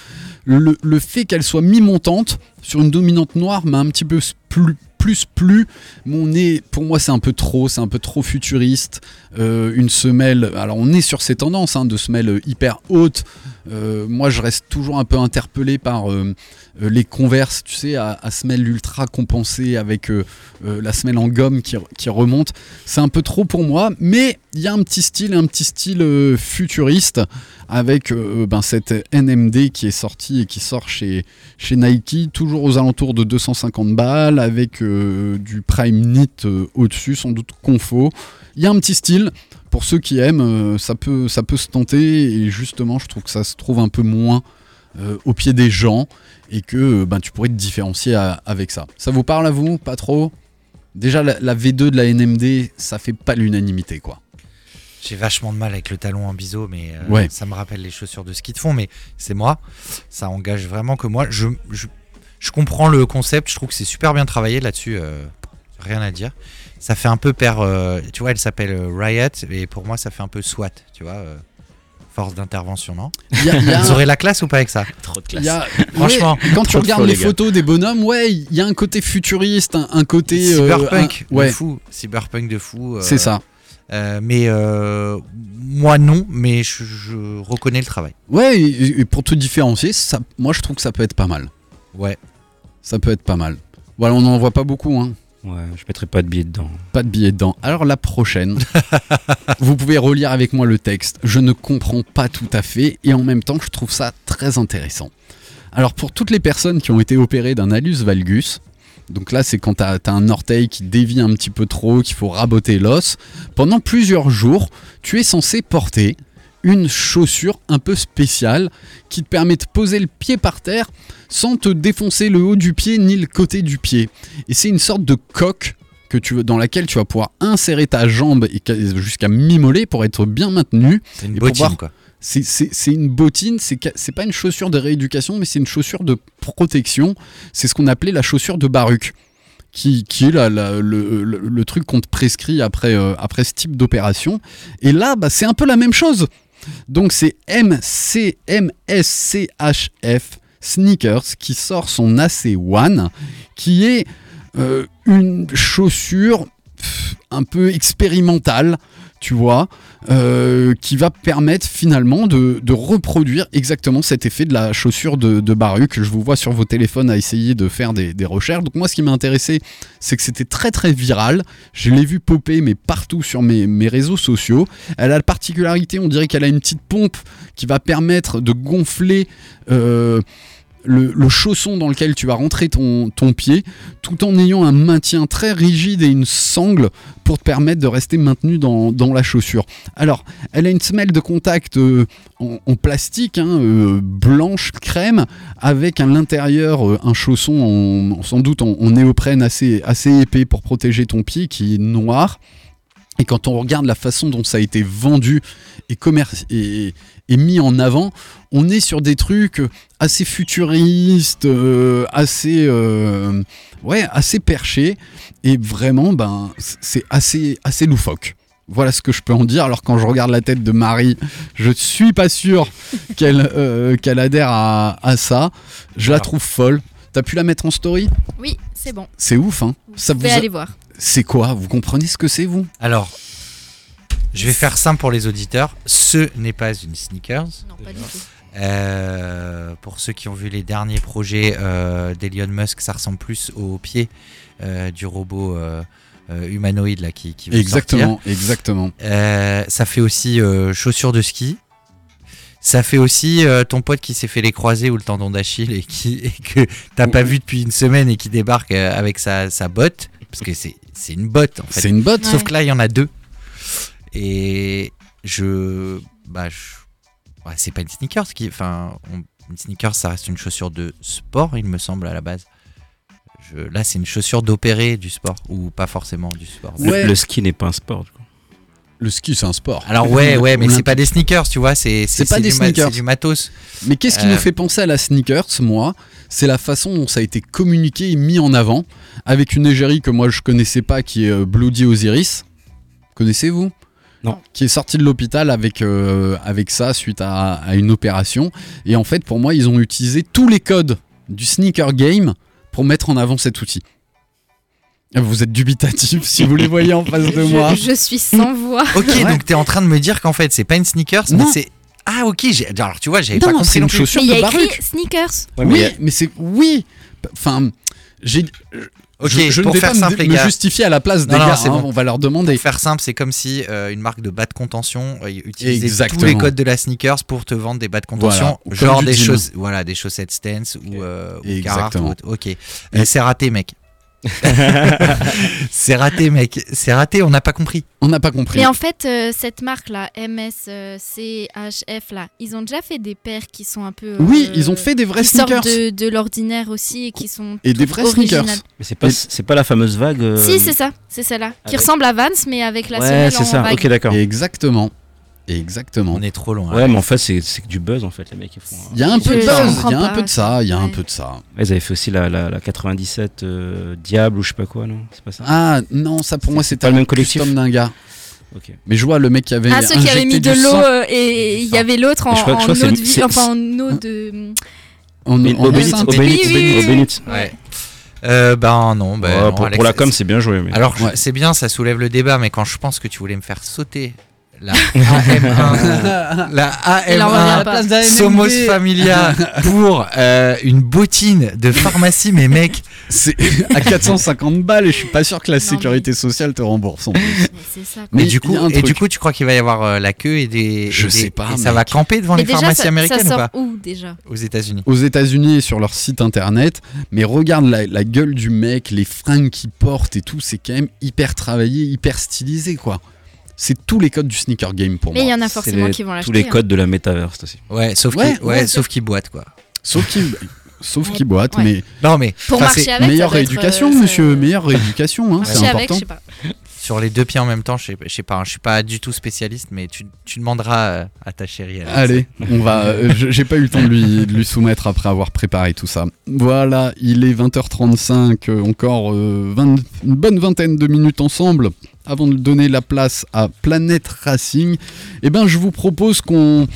Le, fait qu'elle soit mi-montante sur une dominante noire m'a un petit peu plus plus plus mon nez pour moi c'est un peu trop c'est un peu trop futuriste Euh, une semelle alors on est sur ces tendances hein, de semelles hyper hautes moi je reste toujours un peu interpellé par euh, euh, les converses tu sais à, semelle ultra compensée avec euh, euh, la semelle en gomme qui, remonte c'est un peu trop pour moi mais il y a un petit style un petit style euh, futuriste avec euh, ben, cette NMD qui est sortie et qui sort chez, Nike, toujours aux alentours de 250 balles, avec euh, du Prime Knit euh, au-dessus, sans doute confo. Il y a un petit style, pour ceux qui aiment, euh, ça, peut, ça peut se tenter, et justement, je trouve que ça se trouve un peu moins euh, au pied des gens, et que euh, ben, tu pourrais te différencier à- avec ça. Ça vous parle à vous Pas trop? Déjà, la, la V2 de la NMD, ça fait pas l'unanimité, quoi. J'ai vachement de mal avec le talon en biseau, mais euh, Ouais. ça me rappelle les chaussures de ski de fond, mais c'est moi. Ça engage vraiment que moi. Je, je, je comprends le concept, je trouve que c'est super bien travaillé là-dessus, euh, rien à dire. Ça fait un peu paire, euh, tu vois, elle s'appelle euh, Riot, et pour moi ça fait un peu SWAT, tu vois. euh, force d'intervention, non y a- il y a- Vous aurez la classe ou pas avec ça Trop de classe. y a- Franchement, ouais, quand tu regardes les photos des bonhommes, ouais, il y a un côté futuriste, un, un côté. euh, Cyberpunk un- ouais, de fou. Cyberpunk de fou. euh, c'est ça. euh, mais euh, moi non, mais je, je reconnais le travail. Ouais, et, et pour te différencier, ça, moi je trouve que ça peut être pas mal. Ouais. Ça peut être pas mal. Voilà, on n'en voit pas beaucoup, hein. Ouais, je mettrai pas de billets dedans. Pas de billets dedans. Alors la prochaine, vous pouvez relire avec moi le texte. Je ne comprends pas tout à fait et en même temps je trouve ça très intéressant. Alors pour toutes les personnes qui ont été opérées d'un alus valgus, donc là c'est quand tu as, un orteil qui dévie un petit peu trop, qu'il faut raboter l'os, pendant plusieurs jours, tu es censé porter une chaussure un peu spéciale qui te permet de poser le pied par terre sans te défoncer le haut du pied ni le côté du pied. Et c'est une sorte de coque que tu veux, dans laquelle tu vas pouvoir insérer ta jambe jusqu'à mi-mollet pour être bien maintenu. C'est une Et bottine quoi. C'est- C'est c'est une bottine, c'est pas une chaussure de rééducation, mais c'est une chaussure de protection. C'est ce qu'on appelait la chaussure de Baruch, qui, qui est la- la- le, le- le truc qu'on te prescrit après, euh, après ce type d'opération. Et là, bah, c'est un peu la même chose. Donc c'est MCMSCHF Sneakers qui sort son AC1, qui est euh, une chaussure un peu expérimentale, tu vois, euh, qui va permettre finalement de, reproduire exactement cet effet de la chaussure de, de Baruch. Je vous vois sur vos téléphones à essayer de faire des, recherches. Donc moi, ce qui m'a intéressé, c'est que c'était très très viral. Je l'ai vu popper, mais partout sur mes, mes réseaux sociaux. Elle a la particularité, on dirait qu'elle a une petite pompe qui va permettre de gonfler euh, le, chausson dans lequel tu vas rentrer ton, pied, tout en ayant un maintien très rigide et une sangle pour te permettre de rester maintenu dans, la chaussure. Alors, elle a une semelle de contact euh, en, plastique, hein, euh, blanche crème, avec à l'intérieur euh, un chausson sans doute en, néoprène assez épais pour protéger ton pied qui est noir. Et quand on regarde la façon dont ça a été vendu et, commerci- et, et mis en avant, on est sur des trucs assez futuristes, euh, assez, euh, ouais, assez perchés. Et vraiment, ben, c'est assez, assez loufoque. Voilà ce que je peux en dire. Alors quand je regarde la tête de Marie, je suis pas sûr qu'elle euh, qu'elle adhère à, à ça. Je la trouve folle. T'as pu la mettre en story? Oui, c'est bon. C'est ouf, hein Ça Vous vous pouvez a- aller voir. C'est quoi? Vous comprenez ce que c'est, vous? Alors, je vais faire simple pour les auditeurs. Ce n'est pas une sneakers. Non, pas du tout. Euh, pour ceux qui ont vu les derniers projets euh, d'Elon Musk, ça ressemble plus au pied euh, du robot euh, euh, humanoïde là qui, qui veut sortir. Exactement, exactement. Euh, ça fait aussi euh, chaussures de ski. Ça fait aussi euh, ton pote qui s'est fait les croisés ou le tendon d'Achille et, qui, et que t'as pas vu depuis une semaine et qui débarque euh, avec sa, sa botte. Parce que c'est c'est une botte en fait. C'est une botte. Sauf Ouais. que là, il y en a deux. Et je. Bah, je- ouais, c'est pas une sneakers qui. Enfin, on- une sneakers, ça reste une chaussure de sport, il me semble, à la base. Je- Là, c'est une chaussure d'opérer du sport, ou pas forcément du sport. Le- Ouais. Le, ski n'est pas un sport. du coup. Le ski, c'est un sport. Alors, ouais, ouais, mais c'est pas des sneakers, tu vois, c'est C'est pas du des sneakers. c'est du matos. Mais qu'est-ce qui Euh, nous fait penser à la sneakers, moi? C'est la façon dont ça a été communiqué et mis en avant, avec une égérie que moi je connaissais pas, qui est euh, Bloody Osiris. Connaissez-vous? Non. Qui est sorti de l'hôpital avec, euh, avec ça suite à, à une opération. Et en fait, pour moi, ils ont utilisé tous les codes du sneaker game pour mettre en avant cet outil. Vous êtes dubitatif si vous les voyez en face de moi. Je, je suis sans voix. Ok, Ouais. donc t'es en train de me dire qu'en fait, c'est pas une sneakers, mais Non. c'est. Ah, ok, alors tu vois, j'avais Non, pas non, compris c'est non une chaussure Mais il y a écrit sneakers. Ouais, mais oui, a- mais c'est oui. Enfin, j'ai. Ok, je, je ne pour vais faire pas me- simple, les me, gars. justifier à la place des Non, non, gars. c'est hein, bon. On va leur demander. Pour faire simple, c'est comme si euh, une marque de bas de contention euh, utilisait tous les codes de la sneakers pour te vendre des bas de contention, Voilà, genre des choses, voilà, des chaussettes Stance ou, euh, ou Carhartt Exactement. ou. Ok, c'est raté, mec. c'est raté, mec. C'est raté. On n'a pas compris. On n'a pas compris. Mais en fait, euh, cette marque-là, MSCHF, là, ils ont déjà fait des paires qui sont un peu. Oui, euh, ils ont fait des vrais qui sortent sneakers. de, de l'ordinaire aussi et qui sont. Et des vrais sneakers. Mais c'est pas, c'est pas la fameuse vague. euh, Si, c'est ça, c'est celle-là. Qui avec- ressemble à Vans, mais avec la Ouais, semelle c'est en ça. vague. Ok, d'accord. Exactement. Exactement. On est trop loin. Ouais, mais en fait, c'est c'est que du buzz en fait, les mecs. Ils, font, hein. Il y a un peu de buzz, il y a un peu de ça, il y a un peu de ça. Ils avaient fait aussi la, la, la 97 euh, Diable ou je sais pas quoi, non? C'est pas ça? Ah non, ça pour C'est- moi c'est c'était pas le un même collectif d'un gars. Mais je vois le mec qui avait Ah, ceux qui avaient injecté mis de l'eau euh, et il y avait l'autre en, Je crois- je en eau de vie- enfin en eau de. en, Mais en au Bénit, enceinte. au Bénit, Oui, au oui, Bénit, oui, au oui. Bénit. Ouais. Euh, ben non, ben Ouais, non, pour, Alex, pour la com, c'est- c'est bien joué. Mais... Alors Ouais. c'est bien, ça soulève le débat, mais quand je pense que tu voulais me faire sauter la AM1, la Il en revient AM1 pas. Somos Familia pour euh, une bottine de pharmacie, mais mec, C'est à 450 balles et je suis pas sûr que la Non, sécurité sociale te rembourse en plus. Mais c'est ça. quoi. mais, du coup, et du coup, tu crois qu'il va y avoir euh, la queue et des, Je et des- sais pas, et ça va camper devant Mais les déjà, pharmacies ça, ça américaines ou sort pas? où déjà? Aux États-Unis. Aux États-Unis et sur leur site internet, mais regarde la, la gueule du mec, les fringues qu'il porte et tout, c'est quand même hyper travaillé, hyper stylisé quoi. C'est tous les codes du sneaker game pour Mais il y moi. en a forcément les- qui vont l'acheter. tous les hein. codes de la métaverse aussi. Ouais, sauf Ouais, qu'il ouais, ouais, sauf qu'il boite quoi. Sauf qu'il sauf Ouais. qu'il boite, Ouais. mais Non mais Pour marcher c'est- avec. meilleure rééducation, euh, monsieur, meilleure rééducation, hein, c'est avec, important. pas. sur les deux pieds en même temps, je sais, pas, hein, je suis pas du tout spécialiste, mais tu, tu demanderas euh, à ta chérie. Alex. Allez, on va. euh, je- J'ai pas eu le temps de lui, de lui soumettre après avoir préparé tout ça. Voilà, il est 20h35, euh, encore euh, 20 une bonne vingtaine de minutes ensemble. Avant de donner la place à Planète Racing, eh ben, je vous propose qu'on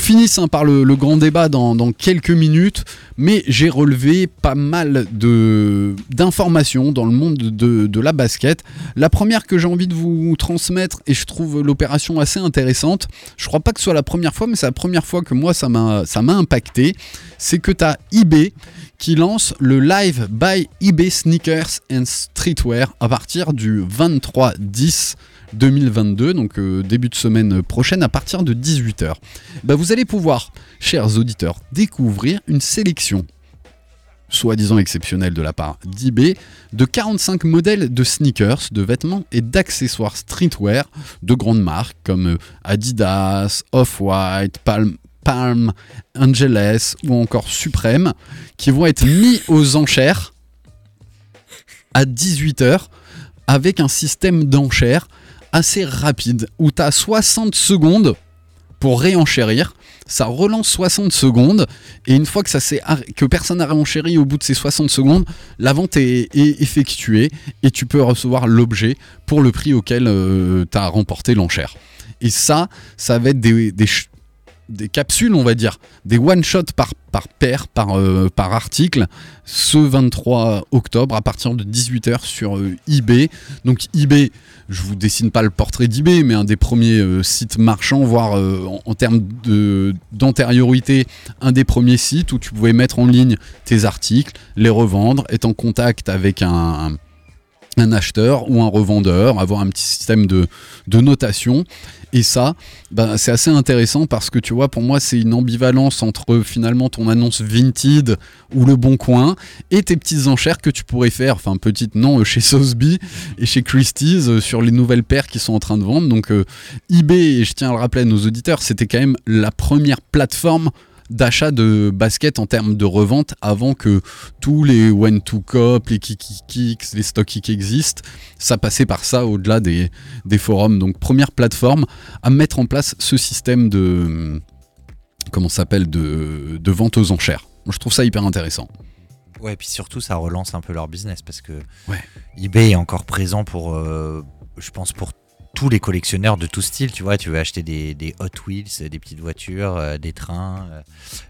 finisse hein, par le, grand débat dans, quelques minutes, mais j'ai relevé pas mal d'informations dans le monde de, de la basket. La première que j'ai envie de vous transmettre, et je trouve l'opération assez intéressante, je crois pas que ce soit la première fois, mais c'est la première fois que moi ça m'a impacté, c'est que tu as eBay qui lance le Live by eBay Sneakers and Streetwear à partir du 23 10 2022, donc euh, début de semaine prochaine à partir de 18h. Bah, vous allez pouvoir, chers auditeurs, découvrir une sélection soi-disant exceptionnelle de la part d'eBay, de 45 modèles de sneakers, de vêtements et d'accessoires streetwear de grandes marques comme euh, Adidas, Off-White, Palm, Palm, Angeles ou encore Supreme, qui vont être mis aux enchères à 18h avec un système d'enchères assez rapide où tu as 60 secondes pour réenchérir. Ça relance 60 secondes et une fois que, ça que personne n'a réenchéri au bout de ces 60 secondes, la vente est, effectuée et tu peux recevoir l'objet pour le prix auquel tu as remporté l'enchère. Et ça, ça va être des, des, des capsules, on va dire, des one-shots par, par paire, par, euh, par article, ce 23 octobre à partir de 18h sur euh, eBay. Donc eBay, je vous dessine pas le portrait d'eBay, mais un des premiers euh, sites marchands, voire euh, en, termes d'antériorité, un des premiers sites où tu pouvais mettre en ligne tes articles, les revendre, être en contact avec un acheteur ou un revendeur, avoir un petit système de, notation. Et ça, ben, c'est assez intéressant parce que tu vois, pour moi, c'est une ambivalence entre finalement ton annonce Vinted ou Le Bon Coin et tes petites enchères que tu pourrais faire, enfin petites non, euh, chez Sotheby et chez Christie's euh, sur les nouvelles paires qui sont en train de vendre. Donc euh, eBay, et je tiens à le rappeler à nos auditeurs, c'était quand même la première plateforme d'achat de basket en termes de revente avant que tous les When to Cop, les Kikikix, les StockX existent. Ça passait par ça au-delà des, des forums. Donc première plateforme à mettre en place ce système de comment s'appelle de, de vente aux enchères. Moi, je trouve ça hyper intéressant. Ouais, et puis surtout, ça relance un peu leur business parce que Ouais. eBay est encore présent pour, euh, je pense, pour tous les collectionneurs de tout style. Tu vois, tu veux acheter des, des Hot Wheels, des petites voitures, euh, des trains, euh,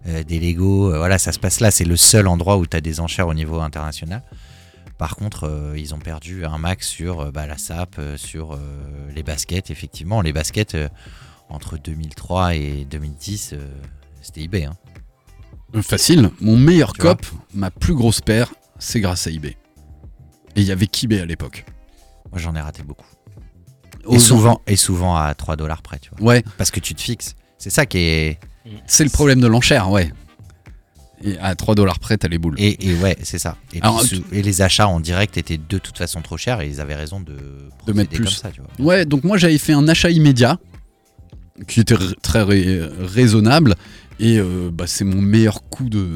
euh, des Lego. euh, voilà, ça se passe là. C'est le seul endroit où tu as des enchères au niveau international. Par contre, euh, ils ont perdu un max sur euh, bah, la SAP, euh, sur euh, les baskets. Effectivement, les baskets euh, entre 2003 et 2010, euh, c'était eBay. hein. Euh, Facile. Mon meilleur Tu cop, ma plus grosse paire, c'est grâce à eBay. Et il y avait qu'eBay à l'époque. Moi, j'en ai raté beaucoup. Et souvent, et souvent à 3 dollars près, tu vois. Ouais, Parce que tu te fixes. C'est ça qui est. c'est le problème de l'enchère, ouais. Et à 3 dollars près, t'as les boules. Et, et ouais, c'est ça. Et, Alors, puis, sou- et les achats en direct étaient de toute façon trop chers et ils avaient raison de, procéder mettre plus. comme ça, tu vois. Ouais, donc moi j'avais fait un achat immédiat qui était très rai- raisonnable et euh, bah, c'est mon meilleur coup de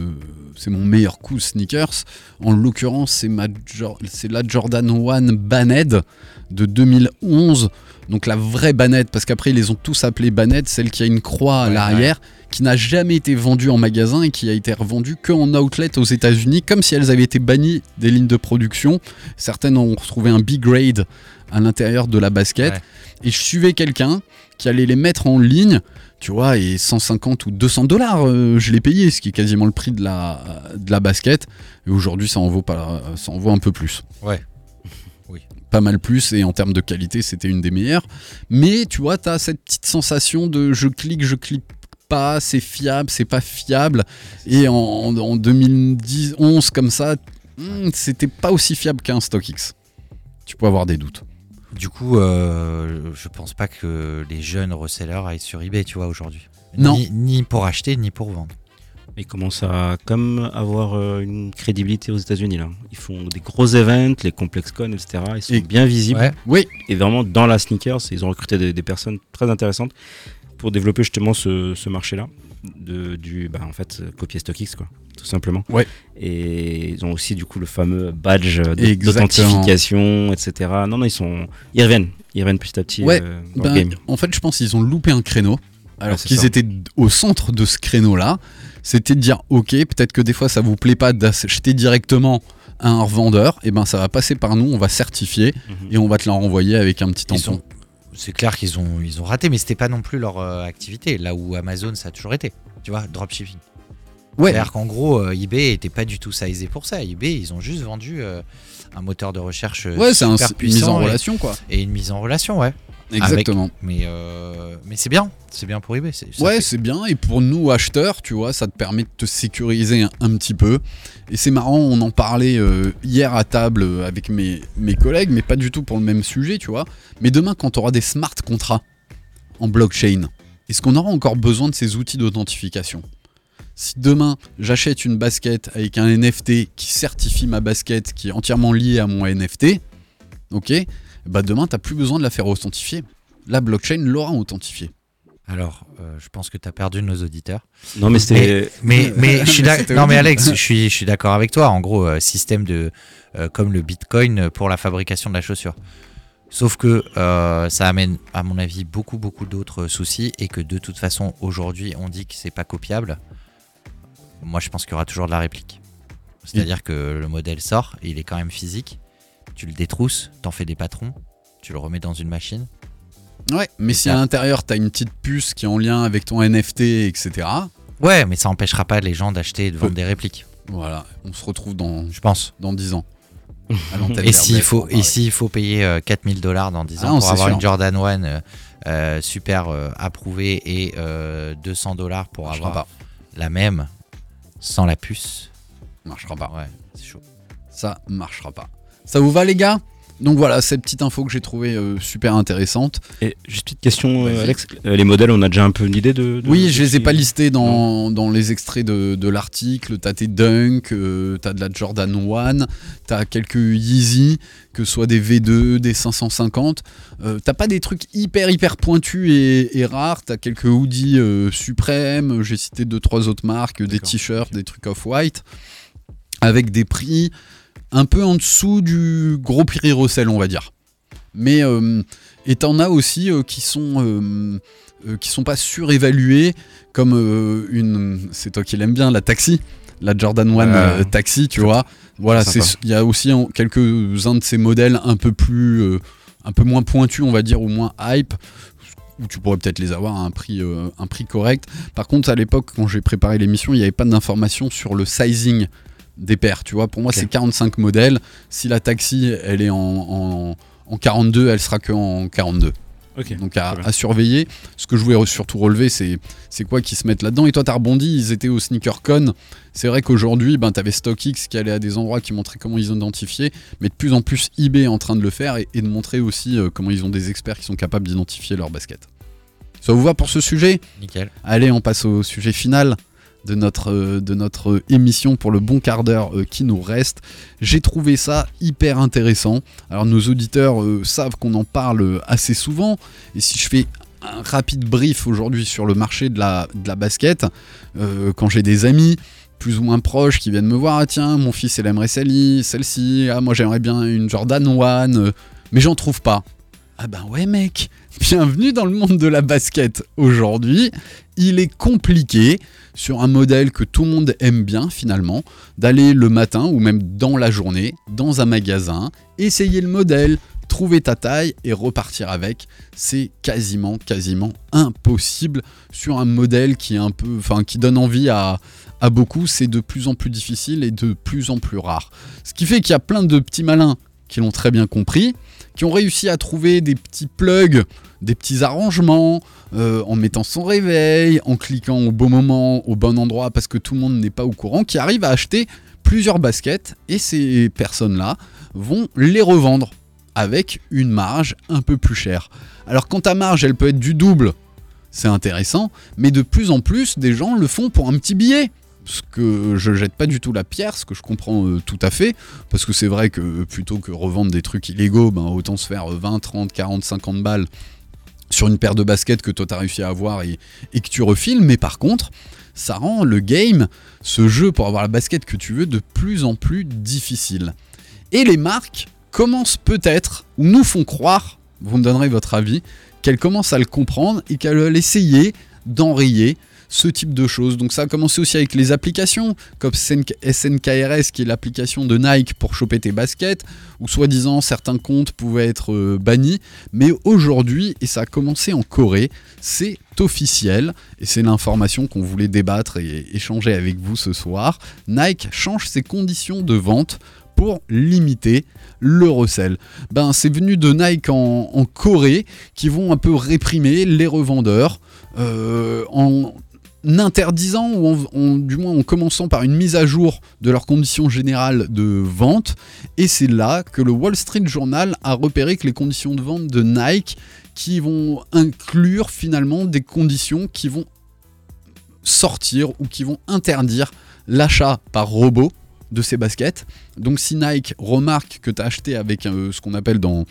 c'est mon meilleur coup de sneakers. En l'occurrence, c'est ma Jor- c'est la Jordan 1 Banned de 2011. Donc la vraie Banned parce qu'après ils les ont tous appelés Banned, celle qui a une croix à Ouais, l'arrière qui n'a jamais été vendue en magasin et qui a été revendue que en outlet aux États-Unis comme si elles avaient été bannies des lignes de production. Certaines ont retrouvé un B-grade à l'intérieur de la basket. Ouais. Et je suivais quelqu'un qui allait les mettre en ligne, tu vois, et 150 ou 200 dollars, euh, je l'ai payé, ce qui est quasiment le prix de la, de la basket. Et aujourd'hui, ça en vaut pas, ça en vaut un peu plus. Ouais. Oui. Pas mal plus, et en termes de qualité, c'était une des meilleures. Mais tu vois, tu as cette petite sensation de je clique, je clique pas, c'est fiable, c'est pas fiable. Et en, en 2010, 11 comme ça, hmm, c'était pas aussi fiable qu'un StockX. Tu peux avoir des doutes. Du coup, euh, je pense pas que les jeunes resellers aillent sur eBay, tu vois, aujourd'hui. Non. Ni, ni pour acheter, ni pour vendre. Ils commencent à comme avoir euh, une crédibilité aux États-Unis là. Ils font des gros events, les ComplexCon, etc. Ils sont Et- bien visibles. Ouais. Oui, Et vraiment dans la sneakers, ils ont recruté des, des personnes très intéressantes pour développer justement ce, ce marché-là de du bah en fait copier StockX quoi, tout simplement. Ouais. Et ils ont aussi du coup le fameux badge d'authentification, etc. Non non ils sont ils reviennent, ils reviennent petit à petit Ouais, euh, dans Ben, le game. en fait, je pense qu'ils ont loupé un créneau. Alors Ouais, qu'ils étaient au centre de ce créneau-là. C'était de dire, ok, peut-être que des fois ça vous plaît pas d'acheter directement à un revendeur. Et ben ça va passer par nous, on va certifier Mhm. et on va te la renvoyer avec un petit Ils tampon. sont- C'est clair qu'ils ont, ils ont raté, mais c'était pas non plus leur euh, activité. Là où Amazon, ça a toujours été. Tu vois, dropshipping. Ouais, C'est-à-dire qu'en gros, euh, eBay était pas du tout sizé pour ça. eBay, ils ont juste vendu euh, un moteur de recherche ouais, un- super une mise en puissant et- relation quoi. et, une mise en relation, ouais. Exactement. Mais, euh, mais c'est bien, c'est bien pour eBay. Ouais, fait- c'est bien. Et pour nous, acheteurs, tu vois, ça te permet de te sécuriser un, un petit peu. Et c'est marrant, on en parlait euh, hier à table euh, avec mes, mes collègues, mais pas du tout pour le même sujet, tu vois. Mais demain, quand tu auras des smart contrats en blockchain, est-ce qu'on aura encore besoin de ces outils d'authentification? Si demain, j'achète une basket avec un NFT qui certifie ma basket, qui est entièrement lié à mon NFT, ok bah demain, tu plus besoin de la faire authentifier. La blockchain l'aura authentifiée. Alors, euh, je pense que tu as perdu nos auditeurs. Non mais c'était Mais, mais je suis non mais. Alex, je suis, je suis d'accord avec toi. En gros, euh, système de euh, comme le Bitcoin pour la fabrication de la chaussure. Sauf que euh, ça amène, à mon avis, beaucoup beaucoup d'autres soucis et que de toute façon, aujourd'hui, on dit que c'est pas copiable. Moi, je pense qu'il y aura toujours de la réplique. C'est-à-dire que le modèle sort, il est quand même physique. Tu le détrousses, t'en fais des patrons, tu le remets dans une machine. Ouais, mais si à l'intérieur t'as une petite puce qui est en lien avec ton NFT, etc. Ouais, mais ça empêchera pas les gens d'acheter et de vendre des répliques. Voilà, on se retrouve dans, Je pense. dans 10 ans. Et s'il d'Airbus faut, et s'il faut payer euh, 4000 dollars dans 10 Ah ans non, pour avoir sûr. une Jordan 1 euh, euh, super euh, approuvée et euh, 200 dollars pour marchera avoir pas. la même sans la puce, marchera pas. ouais, c'est chaud. Ça marchera pas. Ça vous va les gars? Donc voilà, cette petite info que j'ai trouvée euh, super intéressante. Et juste petite question, euh. Alex. Euh, les modèles, on a déjà un peu une idée de. de- Oui, de je les ai pas listés dans, dans les extraits de, de l'article. T'as tes Dunk, t'as de la Jordan 1, t'as quelques Yeezy, que ce soit des V2, des 550. Euh, t'as pas des trucs hyper hyper pointus et, et rares. T'as quelques hoodies suprêmes. J'ai cité deux trois autres marques, des t-shirts, des trucs off-white, avec des prix un peu en dessous du gros prix recel, on va dire. Mais euh, et t'en as aussi euh, qui sont euh, qui sont pas surévalués comme une c'est toi qui l'aime bien la taxi la Jordan 1 Ouais. euh, taxi tu vois voilà c'est il y a aussi en- quelques-uns de ces modèles un peu plus un peu moins pointus on va dire ou moins hype où tu pourrais peut-être les avoir à un prix euh, un prix correct par contre à l'époque quand j'ai préparé l'émission il n'y avait pas d'informations sur le sizing des paires tu vois pour moi c'est 45 modèles si la taxi elle est en, en, en 42 elle sera que en 42 Ok. donc à, surveiller. Ce que je voulais surtout relever, c'est c'est quoi qui se mettent là-dedans? Et toi, t'as rebondi, ils étaient au SneakerCon. C'est vrai qu'aujourd'hui, ben, t'avais StockX qui allait à des endroits qui montraient comment ils identifiaient, mais de plus en plus eBay est en train de le faire et, et de montrer aussi euh, comment ils ont des experts qui sont capables d'identifier leurs baskets. Ça vous va pour ce sujet? Nickel. Allez, on passe au sujet final de notre, euh, de notre émission pour le bon quart d'heure euh, qui nous reste. J'ai trouvé ça hyper intéressant. Alors nos auditeurs euh, savent qu'on en parle euh, assez souvent. Et si je fais un rapide brief aujourd'hui sur le marché de la, de la basket, euh, quand j'ai des amis plus ou moins proches qui viennent me voir, ah tiens, mon fils il aimerait celle-ci, celle-ci, ah moi j'aimerais bien une Jordan 1, euh, mais j'en trouve pas. Ah ben ouais mec, bienvenue dans le monde de la basket. Aujourd'hui, il est compliqué sur un modèle que tout le monde aime bien finalement, d'aller le matin ou même dans la journée, dans un magasin, essayer le modèle, trouver ta taille et repartir avec, c'est quasiment, quasiment impossible sur un modèle qui est un peu, enfin, qui donne envie à, à beaucoup. C'est de plus en plus difficile et de plus en plus rare. Ce qui fait qu'il y a plein de petits malins qui l'ont très bien compris, qui ont réussi à trouver des petits plugs, des petits arrangements, euh, en mettant son réveil, en cliquant au bon moment, au bon endroit, parce que tout le monde n'est pas au courant, qui arrivent à acheter plusieurs baskets, et ces personnes-là vont les revendre avec une marge un peu plus chère. Alors quand ta marge, elle peut être du double, c'est intéressant, mais de plus en plus, des gens le font pour un petit billet. Ce que je jette pas du tout la pierre, ce que je comprends euh, tout à fait, parce que c'est vrai que euh, plutôt que revendre des trucs illégaux, ben, autant se faire 20, 30, 40, 50 balles sur une paire de baskets que toi t'as réussi à avoir et, que tu refiles, mais par contre, ça rend le game, ce jeu pour avoir la basket que tu veux, de plus en plus difficile. Et les marques commencent peut-être, ou nous font croire, vous me donnerez votre avis, qu'elles commencent à le comprendre et qu'elles veulent essayer d'enrayer ce type de choses. Donc ça a commencé aussi avec les applications, comme SNKRS qui est l'application de Nike pour choper tes baskets, où soi-disant certains comptes pouvaient être euh, bannis. Mais aujourd'hui, et ça a commencé en Corée, c'est officiel, et c'est l'information qu'on voulait débattre et échanger avec vous ce soir. Nike change ses conditions de vente pour limiter le recel. Ben, c'est venu de Nike en, Corée qui vont un peu réprimer les revendeurs euh, en interdisant ou en, du moins en commençant par une mise à jour de leurs conditions générales de vente et c'est là que le Wall Street Journal a repéré que les conditions de vente de Nike qui vont inclure finalement des conditions qui vont sortir ou qui vont interdire l'achat par robot de ces baskets. Donc si Nike remarque que tu as acheté avec euh, ce qu'on appelle dans,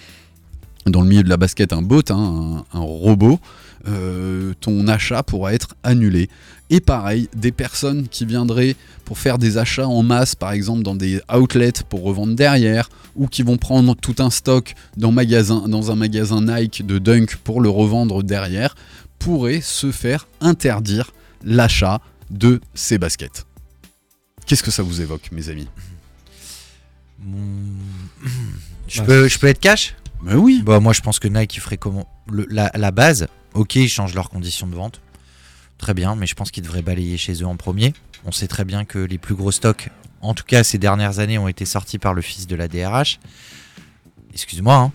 dans le milieu de la basket un bot, hein, un, robot, euh, ton achat pourra être annulé. Et pareil, des personnes qui viendraient pour faire des achats en masse, par exemple dans des outlets pour revendre derrière, ou qui vont prendre tout un stock dans, magasin, dans un magasin Nike de Dunk pour le revendre derrière, pourraient se faire interdire l'achat de ces baskets. Qu'est-ce que ça vous évoque, mes amis? Je, peux, je peux être cash? Bah oui. Bah moi je pense que Nike ferait comment la, base. Ok, ils changent leurs conditions de vente. Très bien, mais je pense qu'ils devraient balayer chez eux en premier. On sait très bien que les plus gros stocks, en tout cas ces dernières années, ont été sortis par le fils de la DRH. Excuse-moi, hein,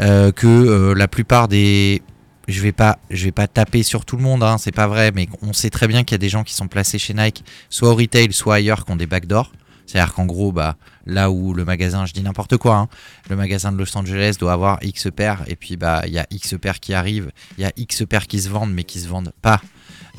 euh, que euh, la plupart des je vais pas, je vais pas taper sur tout le monde, hein, c'est pas vrai, mais on sait très bien qu'il y a des gens qui sont placés chez Nike, soit au retail, soit ailleurs, qui ont des backdoors. C'est-à-dire qu'en gros, bah, là où le magasin, je dis n'importe quoi, hein, le magasin de Los Angeles doit avoir X paires, et puis bah, il y a X paires qui arrivent, il y a X paires qui se vendent, mais qui se vendent pas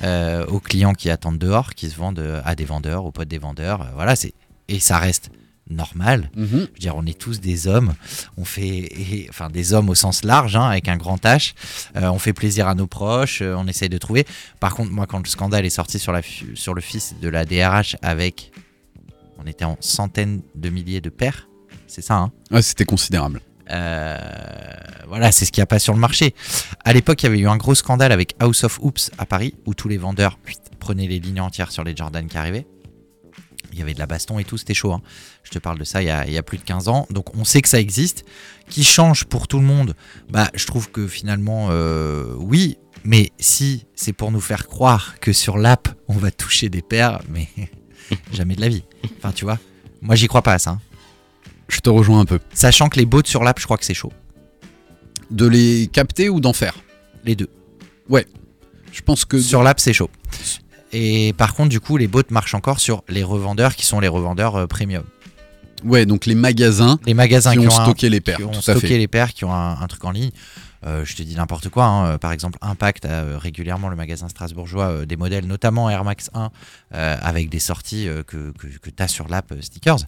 euh, aux clients qui attendent dehors, qui se vendent à des vendeurs, aux potes des vendeurs. Euh, voilà, c'est et ça reste normal. Mhm. Je veux dire, on est tous des hommes. On fait, et, enfin, des hommes au sens large, hein, avec un grand H. Euh, on fait plaisir à nos proches. Euh, on essaye de trouver. Par contre, moi, quand le scandale est sorti sur, la, sur le fils de la DRH avec, on était en centaines de milliers de paires. C'est ça, hein c'était considérable. Euh, voilà, c'est ce qu'il n'y a pas sur le marché. À l'époque, il y avait eu un gros scandale avec House of Oops à Paris, où tous les vendeurs prenaient les lignes entières sur les Jordan qui arrivaient. Il y avait de la baston et tout, c'était chaud. Hein. Je te parle de ça il y, a, il y, a, plus de 15 ans. Donc on sait que ça existe. Qui change pour tout le monde? Bah je trouve que finalement, euh, oui. Mais si c'est pour nous faire croire que sur l'app, on va toucher des paires, mais jamais de la vie. Enfin tu vois, moi j'y crois pas à ça. Hein. Je te rejoins un peu. Sachant que les bots sur l'app, je crois que c'est chaud. De les capter ou d'en faire? Les deux. Ouais. Je pense que... Sur l'app, c'est chaud. Et par contre, du coup, les bots marchent encore sur les revendeurs qui sont les revendeurs euh, premium. Ouais, donc les magasins, les magasins qui, qui ont, stocké les paires. Qui ont tout stocké fait. les paires, qui ont un, un truc en ligne. Euh, je te dis n'importe quoi. Hein. Par exemple, Impact a euh, régulièrement le magasin strasbourgeois euh, des modèles, notamment Air Max 1, euh, avec des sorties que, que, que tu as sur l'app Stickers.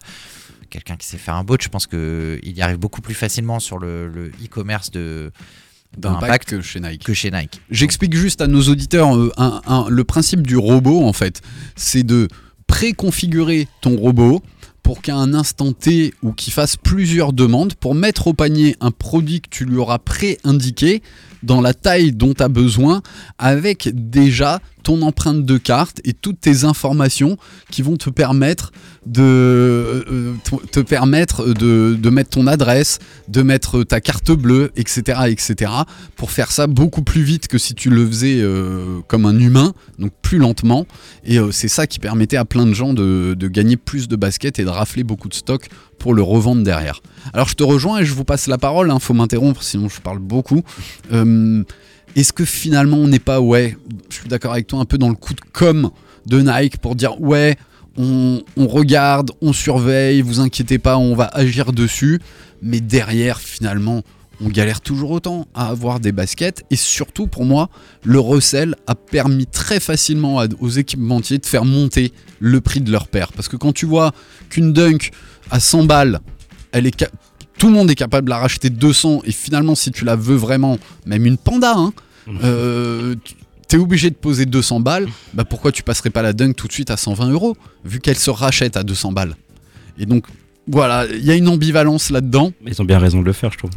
Quelqu'un qui sait faire un bot, je pense qu'il y arrive beaucoup plus facilement sur le e-commerce de d'impact que chez Nike. Que chez Nike. J'explique juste à nos auditeurs euh, un, un, le principe du robot en fait, c'est de préconfigurer ton robot pour qu'à un instant T ou qu'il fasse plusieurs demandes pour mettre au panier un produit que tu lui auras pré-indiqué dans la taille dont tu as besoin avec déjà ton empreinte de carte et toutes tes informations qui vont te permettre de euh, euh, te- permettre de, mettre ton adresse, de mettre ta carte bleue, etc., etc. Pour faire ça beaucoup plus vite que si tu le faisais euh, comme un humain, donc plus lentement. Et c'est ça qui permettait à plein de gens de, de gagner plus de baskets et de rafler beaucoup de stock pour le revendre derrière. Alors je te rejoins et je vous passe la parole, hein, faut m'interrompre sinon je parle beaucoup. Euh, Est-ce que finalement on n'est pas, ouais, je suis d'accord avec toi, un peu dans le coup de com de Nike pour dire ouais, on, regarde, on surveille, vous inquiétez pas, on va agir dessus, mais derrière finalement on galère toujours autant à avoir des baskets. Et surtout pour moi le recel a permis très facilement aux équipementiers de faire monter le prix de leur paire. Parce que quand tu vois qu'une dunk à 100 balles elle est tout le monde est capable de la racheter 200 et finalement si tu la veux vraiment même une panda hein, euh, tu- T'es obligé de poser 200 balles, bah pourquoi tu passerais pas la dunk tout de suite à 120 euros, vu qu'elle se rachète à 200 balles? Et donc, voilà, il y a une ambivalence là-dedans. Ils ont bien raison de le faire, je trouve.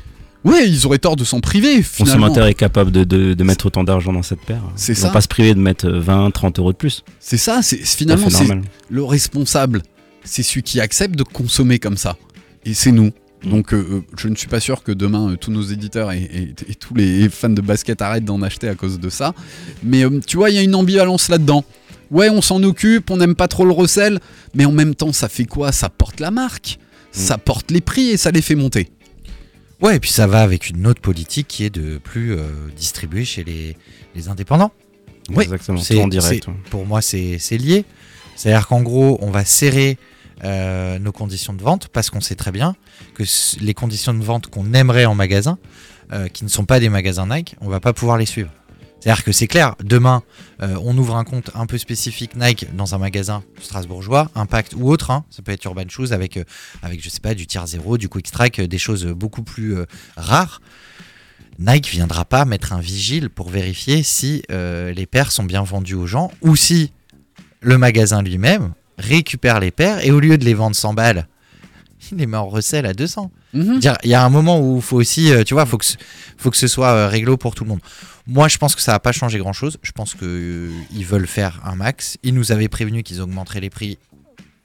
Ouais, ils auraient tort de s'en priver, finalement. Consommateur est capable de, de- de mettre autant d'argent dans cette paire. C'est Ils ça. vont pas se priver de mettre euh, 20, 30 euros de plus. C'est ça, c'est finalement c'est le responsable, c'est celui qui accepte de consommer comme ça. Et c'est nous. Donc euh, euh, je ne suis pas sûr que demain euh, tous nos éditeurs et, et- et tous les fans de basket arrêtent d'en acheter à cause de ça. Mais euh, tu vois, il y a une ambivalence là-dedans. Ouais, on s'en occupe, on n'aime pas trop le recel, mais en même temps, ça fait quoi? Ça porte la marque, ça porte les prix et ça les fait monter. Ouais, et puis ça va avec une autre politique qui est de plus euh, distribuer chez les, les indépendants. Oui, Exactement, C'est- tout en direct. Pour moi, c'est c'est lié. C'est-à-dire qu'en gros, on va serrer euh, nos conditions de vente parce qu'on sait très bien que les conditions de vente qu'on aimerait en magasin, euh, qui ne sont pas des magasins Nike, on va pas pouvoir les suivre. C'est-à-dire que c'est clair, demain, euh, on ouvre un compte un peu spécifique Nike dans un magasin strasbourgeois, Impact ou autre, hein, ça peut être Urban Shoes avec, avec, je sais pas, du tiers zéro, du quick strike, des choses beaucoup plus rares. Nike viendra pas mettre un vigile pour vérifier si les paires sont bien vendues aux gens ou si le magasin lui-même récupère les paires et au lieu de les vendre 100 balles, il les met en recel à 200. Mhm. Il y a un moment où il faut aussi, euh, tu vois, faut que, faut que ce soit euh, réglo pour tout le monde. Moi, je pense que ça va pas changer grand-chose. Je pense qu'ils veulent faire un max. Ils nous avaient prévenu qu'ils augmenteraient les prix,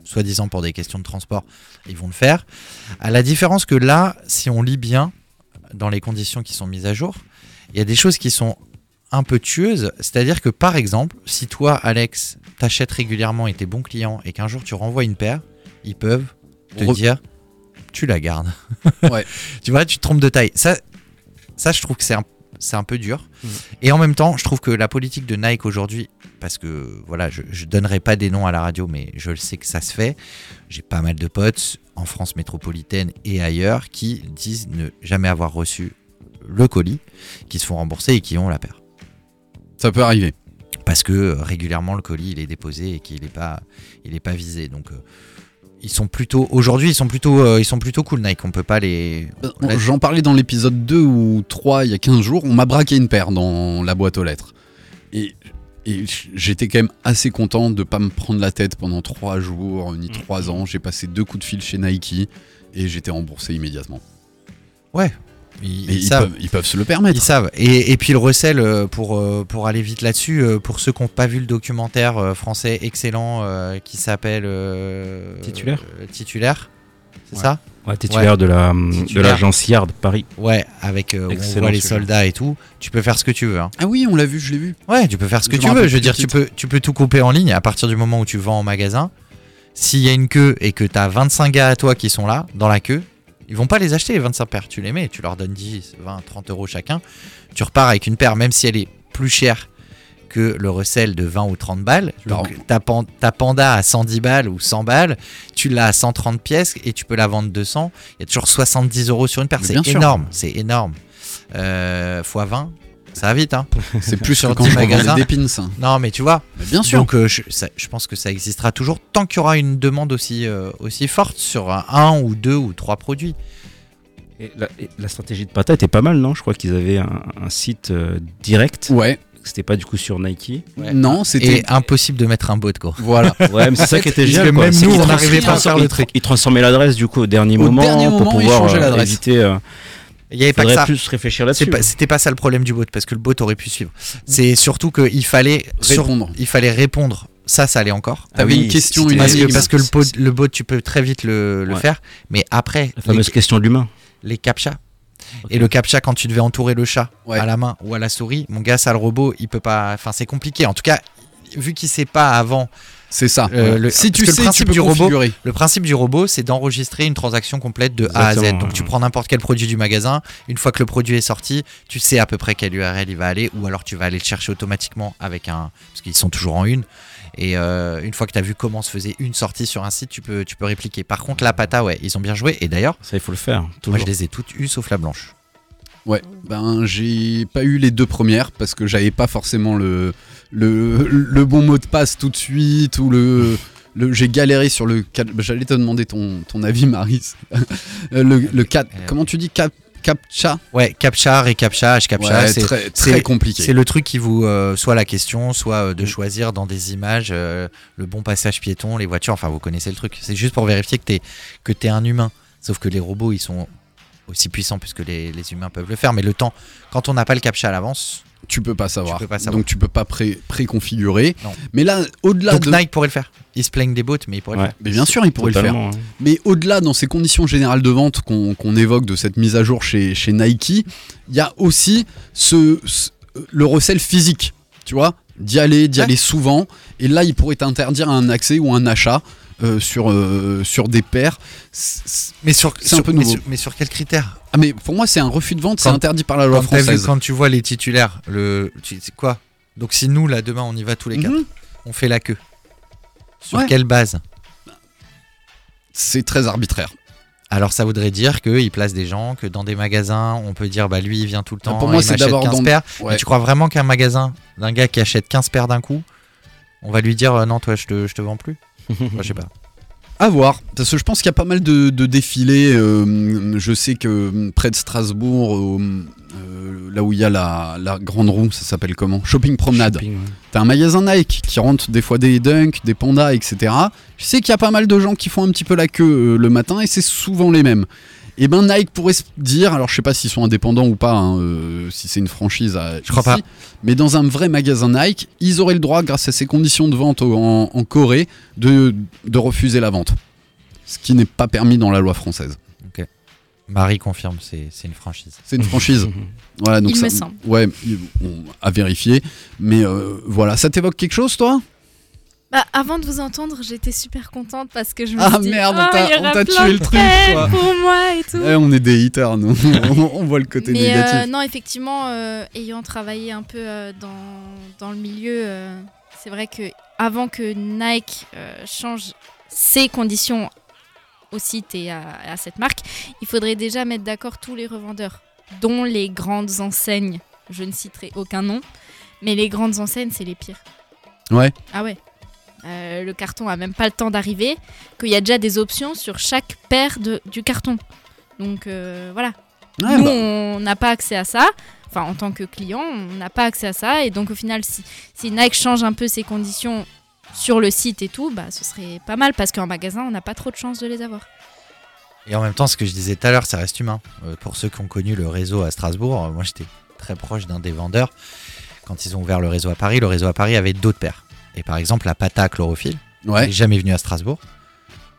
soi-disant pour des questions de transport. Ils vont le faire. À la différence que là, si on lit bien dans les conditions qui sont mises à jour, il y a des choses qui sont un peu tueuses. C'est-à-dire que par exemple, si toi, Alex, t'achètes régulièrement et t'es bon client et qu'un jour tu renvoies une paire, ils peuvent te Re- dire tu la gardes. Ouais. tu vois, tu te trompes de taille. Ça, ça je trouve que c'est un, c'est un peu dur. Mm. Et en même temps, je trouve que la politique de Nike aujourd'hui, parce que voilà, je, je donnerai pas des noms à la radio, mais je le sais que ça se fait. J'ai pas mal de potes en France métropolitaine et ailleurs qui disent ne jamais avoir reçu le colis, qui se font rembourser et qui ont la paire. Ça peut arriver. Parce que euh, régulièrement le colis il est déposé et qu'il n'est pas, il est pas visé. Donc euh, ils sont plutôt aujourd'hui ils sont plutôt euh, ils sont plutôt cool Nike. On peut pas les. Euh, J'en parlais dans l'épisode 2 ou 3 il y a 15 jours, on m'a braqué une paire dans la boîte aux lettres. Et, et j'étais quand même assez content de pas me prendre la tête pendant 3 jours ni 3 ans. J'ai passé deux coups de fil chez Nike et j'étais remboursé immédiatement. Ouais. Ils, Et ils ils, savent. peuvent, ils peuvent se le permettre. Ils savent. Et, et puis le recel, euh, pour, euh, pour aller vite là-dessus, euh, pour ceux qui n'ont pas vu le documentaire français excellent qui s'appelle euh, Titulaire euh, Titulaire, c'est Ouais. ça Ouais, titulaire de la de l'agence Yard Paris. Ouais, avec euh, où on voit les soldats et tout. Tu peux faire ce que tu veux. hein. Ah oui, on l'a vu, je l'ai vu. Ouais, tu peux faire ce que Je tu veux. Je veux dire, tu peux, tu peux tout couper en ligne à partir du moment où tu vends en magasin. S'il y a une queue et que tu as 25 gars à toi qui sont là, dans la queue, ils vont pas les acheter les 25 paires. Tu les mets, tu leur donnes 10, 20, 30 euros chacun. Tu repars avec une paire, même si elle est plus chère que le recel de 20 ou 30 balles. Donc ta, pan- ta panda à 110 balles ou 100 balles, tu l'as à 130 pièces et tu peux la vendre 200. Il y a toujours 70 euros sur une paire. C'est énorme, c'est énorme. Euh, fois 20, ça va vite. Hein. C'est plus Sur quand 10 je revendais magasins. des pins. ça. Non, mais tu vois. Mais bien sûr. Donc, euh, je, ça- je pense que ça existera toujours tant qu'il y aura une demande aussi, euh, aussi forte sur un, un ou deux ou trois produits. Et la, et la stratégie de Pata était pas mal, non? Je crois qu'ils avaient un, un site euh, direct. Ouais. C'était pas du coup sur Nike. Non, c'était. Et impossible de mettre un bot, quoi. Voilà. Ouais, mais c'est ça qui était génial. même nous, on n'arrivait pas à faire le truc. Ils transformaient l'adresse du coup au dernier Au moment dernier pour moment, pouvoir euh, éviter. Il y avait pas que Faudrait ça. plus réfléchir là-dessus. pas- C'était pas ça le problème du bot parce que le bot aurait pu suivre. C'est surtout qu'il fallait sur- Répondre. il fallait répondre. Ça, ça allait encore. T'avais une question, une Parce que, parce que le, bot, le bot, tu peux très vite le, le Ouais. faire. Mais après, La fameuse les, question de l'humain. les captcha. Et le captcha, quand tu devais entourer le chat Ouais. à la main ou à la souris, mon gars, ça, le robot, il peut pas. Enfin, c'est compliqué. En tout cas, vu qu'il sait pas avant, C'est ça. Euh, le- si tu le sais, tu principe peux du robot- configurer. le principe du robot, c'est d'enregistrer une transaction complète de A à Z. Donc tu prends n'importe quel produit du magasin, une fois que le produit est sorti, tu sais à peu près quelle URL il va aller, ou alors tu vas aller le chercher automatiquement avec un. Parce qu'ils sont toujours en une. Et euh, une fois que tu as vu comment se faisait une sortie sur un site, tu peux, tu peux répliquer. Par contre, la pata, ouais, ils ont bien joué. Et d'ailleurs, Ça, il faut le faire. moi je les ai toutes eues sauf la blanche. Ouais, ben j'ai pas eu les deux premières parce que j'avais pas forcément le, le, le bon mot de passe tout de suite ou le. le j'ai galéré sur le. cap- J'allais te demander ton, ton avis, Maris. Euh, le, le cap, Euh. comment tu dis cap, captcha? Ouais, captcha, récaptcha, hashcaptcha, Ouais, c'est très, compliqué. C'est le truc qui vous euh, soit la question, soit euh, de choisir dans des images euh, le bon passage piéton, les voitures. Enfin, vous connaissez le truc. C'est juste pour vérifier que t'es que t'es un humain. Sauf que les robots, ils sont aussi puissants puisque les, les humains peuvent le faire. Mais le temps, quand on n'a pas le captcha à l'avance, Tu peux pas savoir. peux pas savoir. Donc tu peux pas pré- préconfigurer. Non. mais là, au-delà de. Nike pourrait le faire. Ils se plaignent des bots, mais ils pourraient Ouais. le faire. Mais bien sûr, il pourrait le faire. Hein. Mais au-delà, dans ces conditions générales de vente qu'on qu'on évoque de cette mise à jour chez, chez Nike, il y a aussi ce, ce- le recel physique, tu vois, d'y aller, d'y Ouais. aller souvent. Et là, il pourrait t'interdire un accès ou un achat sur, euh, sur des paires. Mais sur, C'est un peu mais nouveau. sur- mais sur quels critères Ah, mais pour moi, c'est un refus de vente, c'est interdit par la loi quand, vu- française. quand tu vois les titulaires, le, c'est quoi? Donc si nous, là, demain, on y va tous les quatre, Mhm. on fait la queue. Sur Ouais. quelle base? C'est très arbitraire. Alors ça voudrait dire qu'ils placent des gens, que dans des magasins, on peut dire bah lui il vient tout le temps, pour moi, il d'abord 15 dans- paires. Ouais. Mais tu crois vraiment qu'un magasin d'un gars qui achète 15 paires d'un coup, on va lui dire euh, non toi je te, je te vends plus? Moi, Je sais pas. À voir, parce que je pense qu'il y a pas mal de, de défilés. euh, je sais que euh, près de Strasbourg, euh, là où il y a la, la grande roue, ça s'appelle comment? Shopping Promenade. Shopping, ouais. T'as un magasin Nike qui rentre des fois des Dunk, des Pandas, etc. Je sais qu'il y a pas mal de gens qui font un petit peu la queue le matin et c'est souvent les mêmes. Et ben Nike pourrait se dire, alors je sais pas s'ils sont indépendants ou pas, hein, euh, si c'est une franchise à, Je crois ici, mais dans un vrai magasin Nike, ils auraient le droit, grâce à ces conditions de vente au- en, en Corée, de, de refuser la vente. Ce qui n'est pas permis dans la loi française. Marie confirme, c'est c'est une franchise. C'est une franchise. voilà, donc Il ça- me semble. Ouais, on- à vérifier. Mais euh, voilà, ça t'évoque quelque chose, toi? Bah, avant de vous entendre, j'étais super contente parce que je me Ah, suis dit, merde, on oh, t'a- on tué le truc, quoi. pour moi et tout. Eh, On est des haters, nous. on, on voit le côté Mais euh, négatif. non, effectivement, euh, ayant travaillé un peu euh, dans, dans le milieu, c'est vrai que avant que Nike change ses conditions au site et à, à cette marque, il faudrait déjà mettre d'accord tous les revendeurs, dont les grandes enseignes. Je ne citerai aucun nom, mais les grandes enseignes, c'est les pires. Ouais. Ah ouais. Euh, le carton a même pas le temps d'arriver, qu'il y a déjà des options sur chaque paire de, du carton. Donc euh, voilà. Ouais, Nous, bah, on n'a pas accès à ça. Enfin, en tant que client, on n'a pas accès à ça. Et donc, au final, si, si Nike change un peu ses conditions sur le site et tout, bah, ce serait pas mal parce qu'en magasin, on n'a pas trop de chance de les avoir. Et en même temps, ce que je disais tout à l'heure, ça reste humain. Euh, pour ceux qui ont connu le réseau à Strasbourg, moi j'étais très proche d'un des vendeurs. Quand ils ont ouvert le réseau à Paris, le réseau à Paris avait d'autres paires. Et par exemple, la pata à chlorophylle, elle ouais. n'est jamais venue à Strasbourg.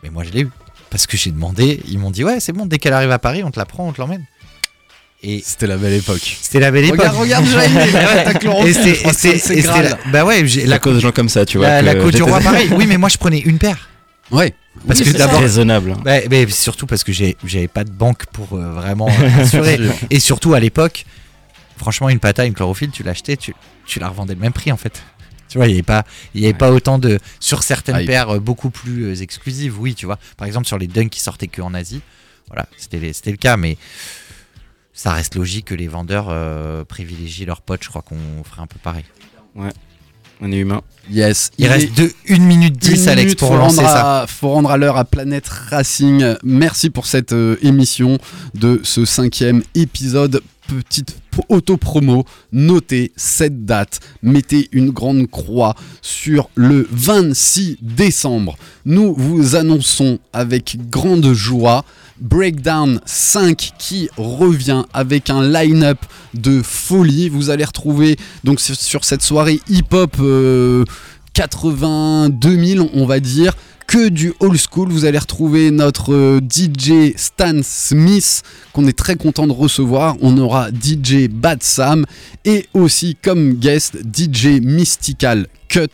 Mais moi, je l'ai eu. Parce que j'ai demandé, ils m'ont dit Ouais, c'est bon, dès qu'elle arrive à Paris, on te la prend, on te l'emmène. Et C'était la belle époque. c'était la belle époque. Regarde, regarde, Jaime, Et c'est- la- Bah ouais, j'ai- La la, cause de gens comme ça, tu vois. la, que la côte du roi, pareil. Oui, mais moi, je prenais une paire. Ouais. Parce Oui, que c'est d'abord, raisonnable. Bah, mais surtout parce que j'avais pas de banque pour euh, vraiment euh, assurer. Et surtout à l'époque, franchement, une pata, une chlorophylle, tu l'achetais, tu, tu la revendais le même prix en fait. Tu vois, il n'y avait pas, il y avait pas autant de. Sur certaines paires euh, beaucoup plus euh, exclusives, oui, tu vois. Par exemple, sur les Dunk qui sortaient que en Asie, voilà, c'était le cas, mais ça reste logique que les vendeurs euh, privilégient leurs potes. Je crois qu'on ferait un peu pareil. On est humain. Yes. Il, est reste de 1 minute 10, Une Alex, minute, pour faut lancer rendre ça. à- faut rendre à l'heure à Planète Racing. Merci pour cette euh, émission de ce cinquième épisode petite auto-promo, notez cette date, mettez une grande croix sur le 26 décembre. Nous vous annonçons avec grande joie Breakdown 5 qui revient avec un line-up de folie. Vous allez retrouver donc sur- cette soirée hip-hop euh, 80-2000 on va dire que du old school. Vous allez retrouver notre euh, DJ Stan Smith qu'on est très content de recevoir. On aura DJ Bad Sam et aussi comme guest DJ Mystical Cut.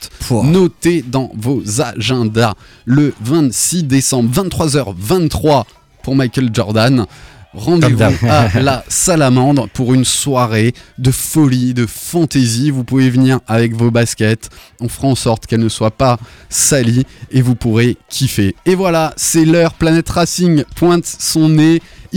Notez dans vos agendas le 26 décembre 23h23 pour Michael Jordan. Rendez-vous à la Salamandre pour une soirée de folie, de fantaisie. Vous pouvez venir avec vos baskets. On fera en sorte qu'elles ne soient pas salies et vous pourrez kiffer. Et voilà, c'est l'heure. Planète Racing pointe son nez